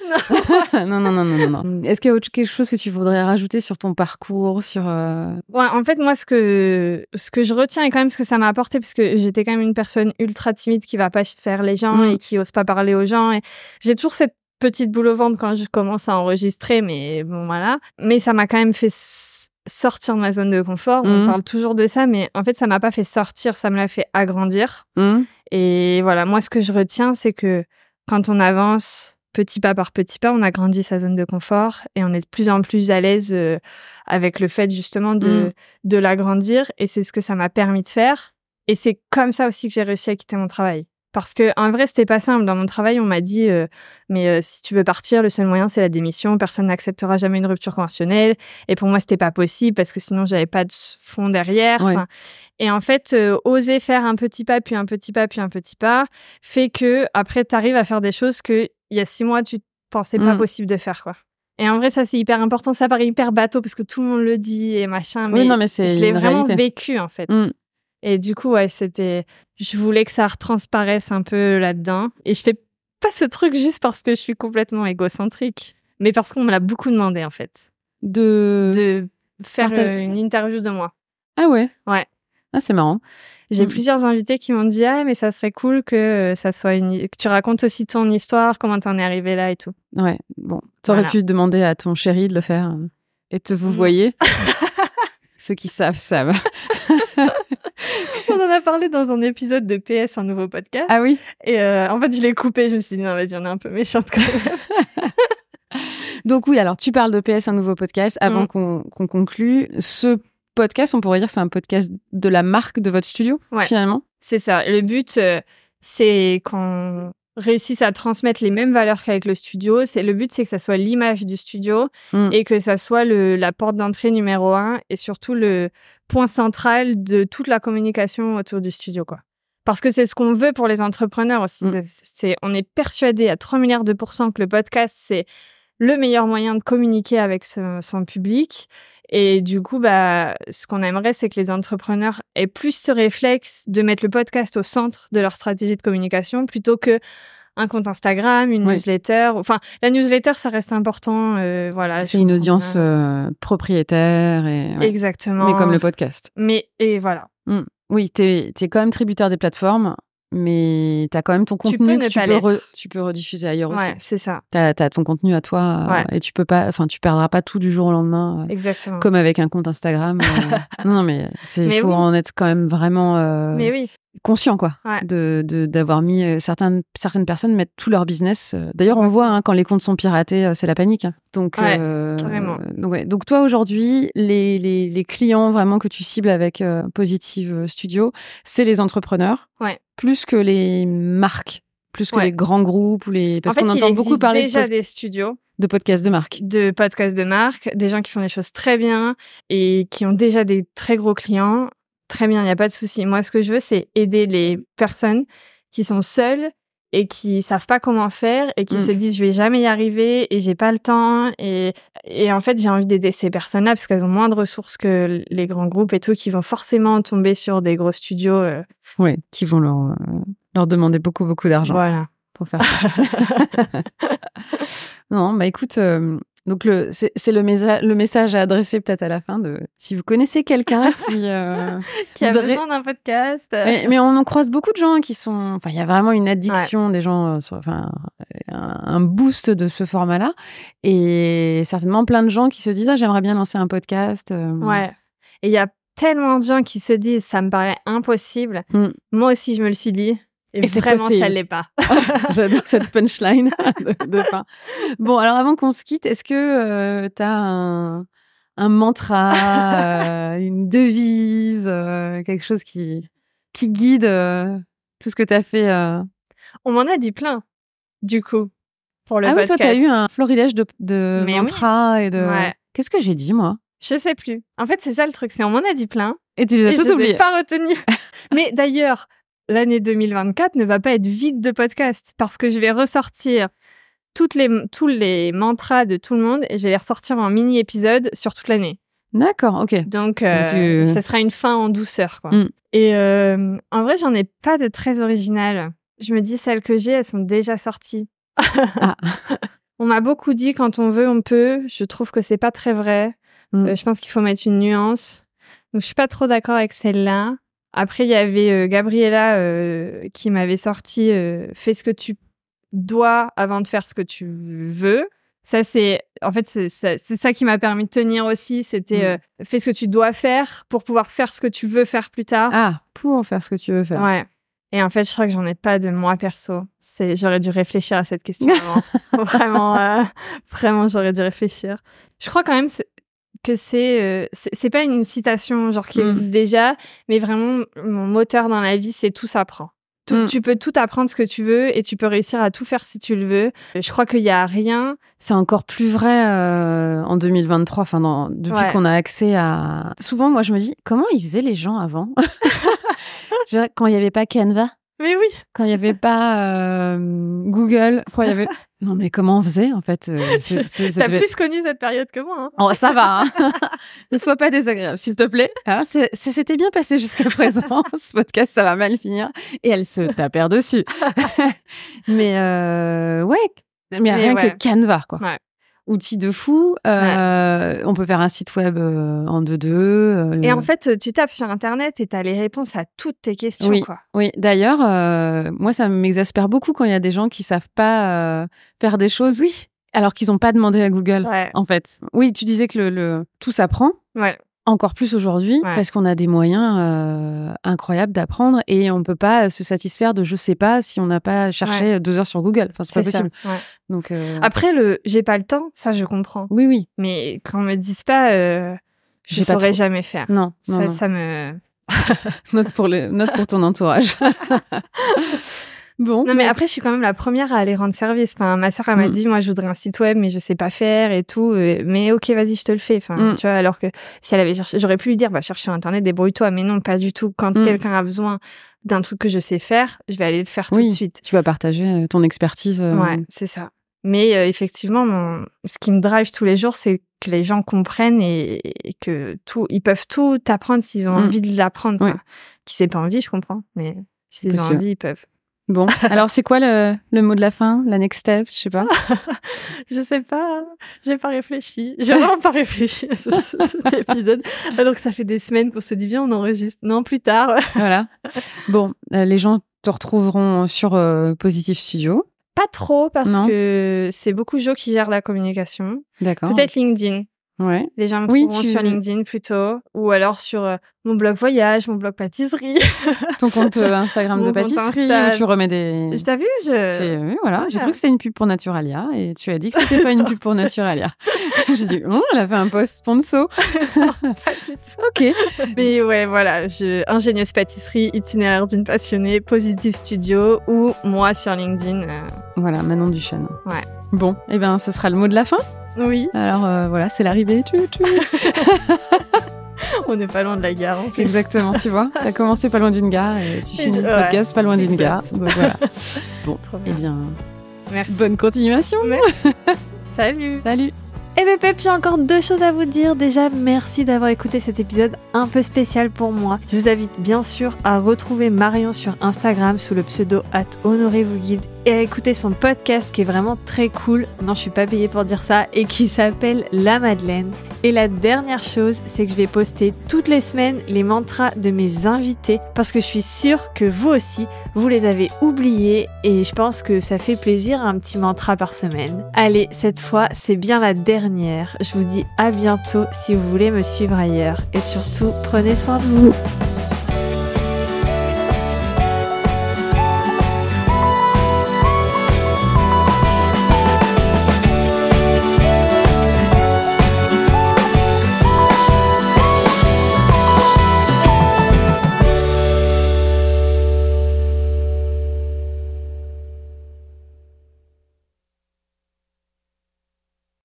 non, non, non, non, non. non. Est-ce qu'il y a autre- quelque chose que tu voudrais rajouter sur ton parcours, sur euh, Ouais, en fait, moi, ce que, ce que je retiens et quand même ce que ça m'a apporté, parce que j'étais quand même une personne ultra timide qui va pas faire les gens Mm. et qui ose pas parler aux gens. Et j'ai toujours cette petite boule au ventre quand je commence à enregistrer, mais bon, voilà. Mais ça m'a quand même fait sortir de ma zone de confort. On Mm. parle toujours de ça, mais en fait, ça m'a pas fait sortir, ça me l'a fait agrandir. hmm Et voilà, moi, ce que je retiens, c'est que quand on avance petit pas par petit pas, on a grandi sa zone de confort et on est de plus en plus à l'aise euh, avec le fait justement de, Mm. de l'agrandir. Et c'est ce que ça m'a permis de faire. Et c'est comme ça aussi que j'ai réussi à quitter mon travail. Parce que en vrai, c'était pas simple. Dans mon travail, on m'a dit euh, mais euh, si tu veux partir, le seul moyen c'est la démission. Personne n'acceptera jamais une rupture conventionnelle. Et pour moi, c'était pas possible parce que sinon j'avais pas de fond derrière. Ouais. Enfin, et en fait, euh, oser faire un petit pas, puis un petit pas, puis un petit pas, fait que après, tu arrives à faire des choses que il y a six mois, tu pensais pas Mm. possible de faire, quoi. Et en vrai, ça, c'est hyper important. Ça paraît hyper bateau parce que tout le monde le dit et machin. Mais oui, non, mais je l'ai vraiment vécu, en fait. Mm. Et du coup, ouais, c'était. Je voulais que ça retransparaisse un peu là-dedans. Et je fais pas ce truc juste parce que je suis complètement égocentrique, mais parce qu'on me l'a beaucoup demandé, en fait, De... de faire euh, une interview de moi. Ah ouais? Ouais. Ah, c'est marrant. J'ai Mm. plusieurs invités qui m'ont dit ah mais ça serait cool que euh, ça soit une que tu racontes aussi ton histoire comment t'en es arrivé là et tout. Ouais, bon. T'aurais Voilà. pu demander à ton chéri de le faire euh, et te vous voyez. Ceux qui savent, savent. On en a parlé dans un épisode de PS un nouveau podcast Ah oui et euh, en fait je l'ai coupé je me suis dit non vas-y on est un peu méchante quand même. Donc oui, alors tu parles de PS, un nouveau podcast. Avant Mm. qu'on conclue, ce podcast, on pourrait dire c'est un podcast de la marque de votre studio, Ouais. finalement? C'est ça. Le but euh, c'est qu'on réussisse à transmettre les mêmes valeurs qu'avec le studio. C'est le but c'est que ça soit l'image du studio Mm. et que ça soit le, la porte d'entrée numéro un et surtout le point central de toute la communication autour du studio, quoi. Parce que c'est ce qu'on veut pour les entrepreneurs aussi. Mm. C'est- on est persuadé à 3 milliards de pourcents que le podcast, c'est le meilleur moyen de communiquer avec son public. Et du coup, bah, ce qu'on aimerait, c'est que les entrepreneurs aient plus ce réflexe de mettre le podcast au centre de leur stratégie de communication plutôt que un compte Instagram, une Oui. newsletter. Enfin, la newsletter, ça reste important. euh, voilà. C'est une audience euh, propriétaire et ouais. Exactement. mais comme le podcast. Mais et voilà. Oui, t'es es quand même tributaire des plateformes, mais t'as quand même ton Tu contenu peux que tu peux, re- l'être. tu peux rediffuser ailleurs aussi. Ouais, c'est ça. T'as as ton contenu à toi euh, Ouais. et tu peux pas, enfin tu perdras pas tout du jour au lendemain. euh, Exactement. Comme avec un compte Instagram. euh, non, mais c'est faut oui. en être quand même vraiment euh, Mais oui. Conscient, quoi, Ouais. de de- d'avoir mis euh, certaines certaines personnes mettent tout leur business. euh. D'ailleurs, on voit hein, quand les comptes sont piratés, euh, c'est la panique. hein. Donc, Ouais, euh, carrément. donc, ouais. Donc, toi aujourd'hui, les, les les clients vraiment que tu cibles avec euh, Positive Studio, c'est les entrepreneurs, plus que les marques. Plus que les grands groupes ou les parce qu'on entend beaucoup parler de, déjà pos- des studios de podcasts de marque. de podcasts de marque, des gens qui font les choses très bien et qui ont déjà des très gros clients. Très bien, il n'y a pas de souci. Moi, ce que je veux, c'est aider les personnes qui sont seules et qui savent pas comment faire et qui Mm. se disent je vais jamais y arriver et j'ai pas le temps et et en fait j'ai envie d'aider ces personnes-là parce qu'elles ont moins de ressources que les grands groupes et tout qui vont forcément tomber sur des gros studios euh, Ouais, qui vont leur euh, leur demander beaucoup beaucoup d'argent. voilà pour faire ça. non, bah écoute, euh, donc le c'est c'est le, le message à adresser peut-être à la fin de si vous connaissez quelqu'un qui euh, qui a voudrait- besoin d'un podcast mais, mais on en croise beaucoup de gens qui sont enfin il y a vraiment une addiction des gens euh, enfin un, un boost de ce format-là et certainement plein de gens qui se disent ah j'aimerais bien lancer un podcast. euh. Ouais. Et il y a tellement de gens qui se disent ça me paraît impossible. Mm. Moi aussi, je me le suis dit. Et, Et c'est vraiment, possible. ça l'est pas. J'adore cette punchline de, de fin. Bon, alors avant qu'on se quitte, est-ce que tu as un, un mantra, euh, une devise, euh, quelque chose qui, qui guide euh, tout ce que tu as fait euh? On m'en a dit plein, du coup, pour le Ah oui, podcast. toi, tu as eu un florilège de, de oui. mantras et de... Ouais. Qu'est-ce que j'ai dit, moi? Je sais plus. En fait, c'est ça le truc, c'est on m'en a dit plein. Et tu les as tous oubliés. pas retenus. Mais d'ailleurs, l'année 2024 ne va pas être vide de podcasts parce que je vais ressortir toutes les, tous les mantras de tout le monde et je vais les ressortir en mini-épisodes sur toute l'année. D'accord, ok. Donc, euh, tu- ça sera une fin en douceur. Quoi. Mm. Et euh, en vrai, j'en ai pas de très originales. Je me dis, celles que j'ai, elles sont déjà sorties. Ah. on m'a beaucoup dit, quand on veut, on peut. Je trouve que c'est pas très vrai. Mm. Euh, je pense qu'il faut mettre une nuance. Donc, je suis pas trop d'accord avec celle-là. Après, il y avait euh, Gabriella euh, qui m'avait sorti euh, Fais ce que tu dois avant de faire ce que tu veux. Ça, c'est en fait, c'est ça, ça qui m'a permis de tenir aussi. C'était Mm. euh, fais ce que tu dois faire pour pouvoir faire ce que tu veux faire plus tard. Ah, pour faire ce que tu veux faire. Ouais. Et en fait, je crois que j'en ai pas de moi perso. C'est, j'aurais dû réfléchir à cette question avant. vraiment, euh, vraiment, j'aurais dû réfléchir. Je crois quand même que c'est, euh, c'est pas une citation genre qui mm. existe déjà, mais vraiment mon moteur dans la vie, c'est tout s'apprend. Mm. Tu peux tout apprendre ce que tu veux et tu peux réussir à tout faire si tu le veux. Je crois qu'il y a rien. C'est encore plus vrai euh, en 2023. Enfin, depuis qu'on a accès à. Souvent, moi, je me dis comment ils faisaient les gens avant? quand il n'y avait pas Canva? Mais oui. Quand il n'y avait pas euh, Google. Quand il y avait. Non, mais comment on faisait en fait euh, T'as plus connu cette période que moi. Hein. Oh, ça va. Hein. ne sois pas désagréable, s'il te plaît. Hein, c'était bien passé jusqu'à présent. Ce podcast, ça va mal finir. Et elle se tape dessus. mais euh, ouais, mais, rien que Canva, quoi. Ouais outil de fou. Euh, on peut faire un site web euh, en deux-deux. Euh, et en fait, tu tapes sur Internet et tu as les réponses à toutes tes questions. Oui, quoi. oui. d'ailleurs, moi, ça m'exaspère beaucoup quand il y a des gens qui savent pas faire des choses. Oui. Alors qu'ils n'ont pas demandé à Google, en fait. Oui, tu disais que le, le... tout s'apprend. Ouais. Encore plus aujourd'hui, parce qu'on a des moyens euh, incroyables d'apprendre et on peut pas se satisfaire de je sais pas si on n'a pas cherché deux heures sur Google. Enfin, c'est pas possible. Donc euh... après le j'ai pas le temps, ça je comprends. Oui, oui. Mais quand on me dise pas, euh, je saurais jamais faire. Non, ça, non. ça me note pour le note pour ton entourage. Bon. Non, mais après, je suis quand même la première à aller rendre service. Enfin, ma sœur, elle m'a mm. dit, moi, je voudrais un site web, mais je sais pas faire et tout. Mais ok, vas-y, je te le fais. Enfin, mm. tu vois, alors que si elle avait cherché, j'aurais pu lui dire, bah, cherche sur Internet, débrouille-toi. Mais non, pas du tout. Quand mm. quelqu'un a besoin d'un truc que je sais faire, je vais aller le faire tout de suite. Tu vas partager euh, ton expertise. Euh, ouais, c'est ça. Mais euh, effectivement, mon... ce qui me drive tous les jours, c'est que les gens comprennent et, que tout, ils peuvent tout apprendre s'ils ont envie de l'apprendre. Ouais. Qui c'est pas envie, je comprends. Mais s'ils ont envie, ils peuvent. Bon, alors c'est quoi le, le, mot de la fin, la next step, je sais pas? je sais pas, j'ai pas réfléchi. J'ai vraiment pas réfléchi à cet épisode. Alors que ça fait des semaines qu'on se dit bien, on enregistre. Non, plus tard. voilà. Bon, euh, les gens te retrouveront sur euh, Positive Studio. Pas trop parce que c'est beaucoup Jo qui gère la communication. D'accord. Peut-être LinkedIn. Ouais. Les gens me oui, trouveront sur LinkedIn plutôt, ou alors sur euh, mon blog voyage, mon blog pâtisserie. Ton compte euh, Instagram de pâtisserie, où tu remets des. Je t'ai vu, je. J'ai vu, voilà. J'ai cru que c'était une pub pour Naturalia, et tu as dit que c'était pas une pub pour Naturalia. J'ai dit, oh, elle a fait un post sponsor. pas du tout. Ok. Mais ouais, voilà, je... ingénieuse pâtisserie, itinéraire d'une passionnée, Positive Studio, ou moi sur LinkedIn. Euh. Voilà, Manon Duchesne. Ouais. Bon, et eh bien, ce sera le mot de la fin. Oui. Alors euh, voilà, c'est l'arrivée. On n'est pas loin de la gare. En Exactement, tu vois. Tu as commencé pas loin d'une gare et tu finis le podcast pas loin d'une gare. Donc voilà. Bon, eh bien, Merci. bonne continuation. Salut. Salut. Et eh bien, a encore deux choses à vous dire. Déjà, merci d'avoir écouté cet épisode un peu spécial pour moi. Je vous invite bien sûr à retrouver Marion sur Instagram sous le pseudo at honorez-vous guide et à écouter son podcast qui est vraiment très cool. Non, je suis pas payée pour dire ça et qui s'appelle La Madeleine. Et la dernière chose, c'est que je vais poster toutes les semaines les mantras de mes invités parce que je suis sûre que vous aussi, vous les avez oubliés et je pense que ça fait plaisir un petit mantra par semaine. Allez, cette fois, c'est bien la dernière. Je vous dis à bientôt si vous voulez me suivre ailleurs et surtout, prenez soin de vous.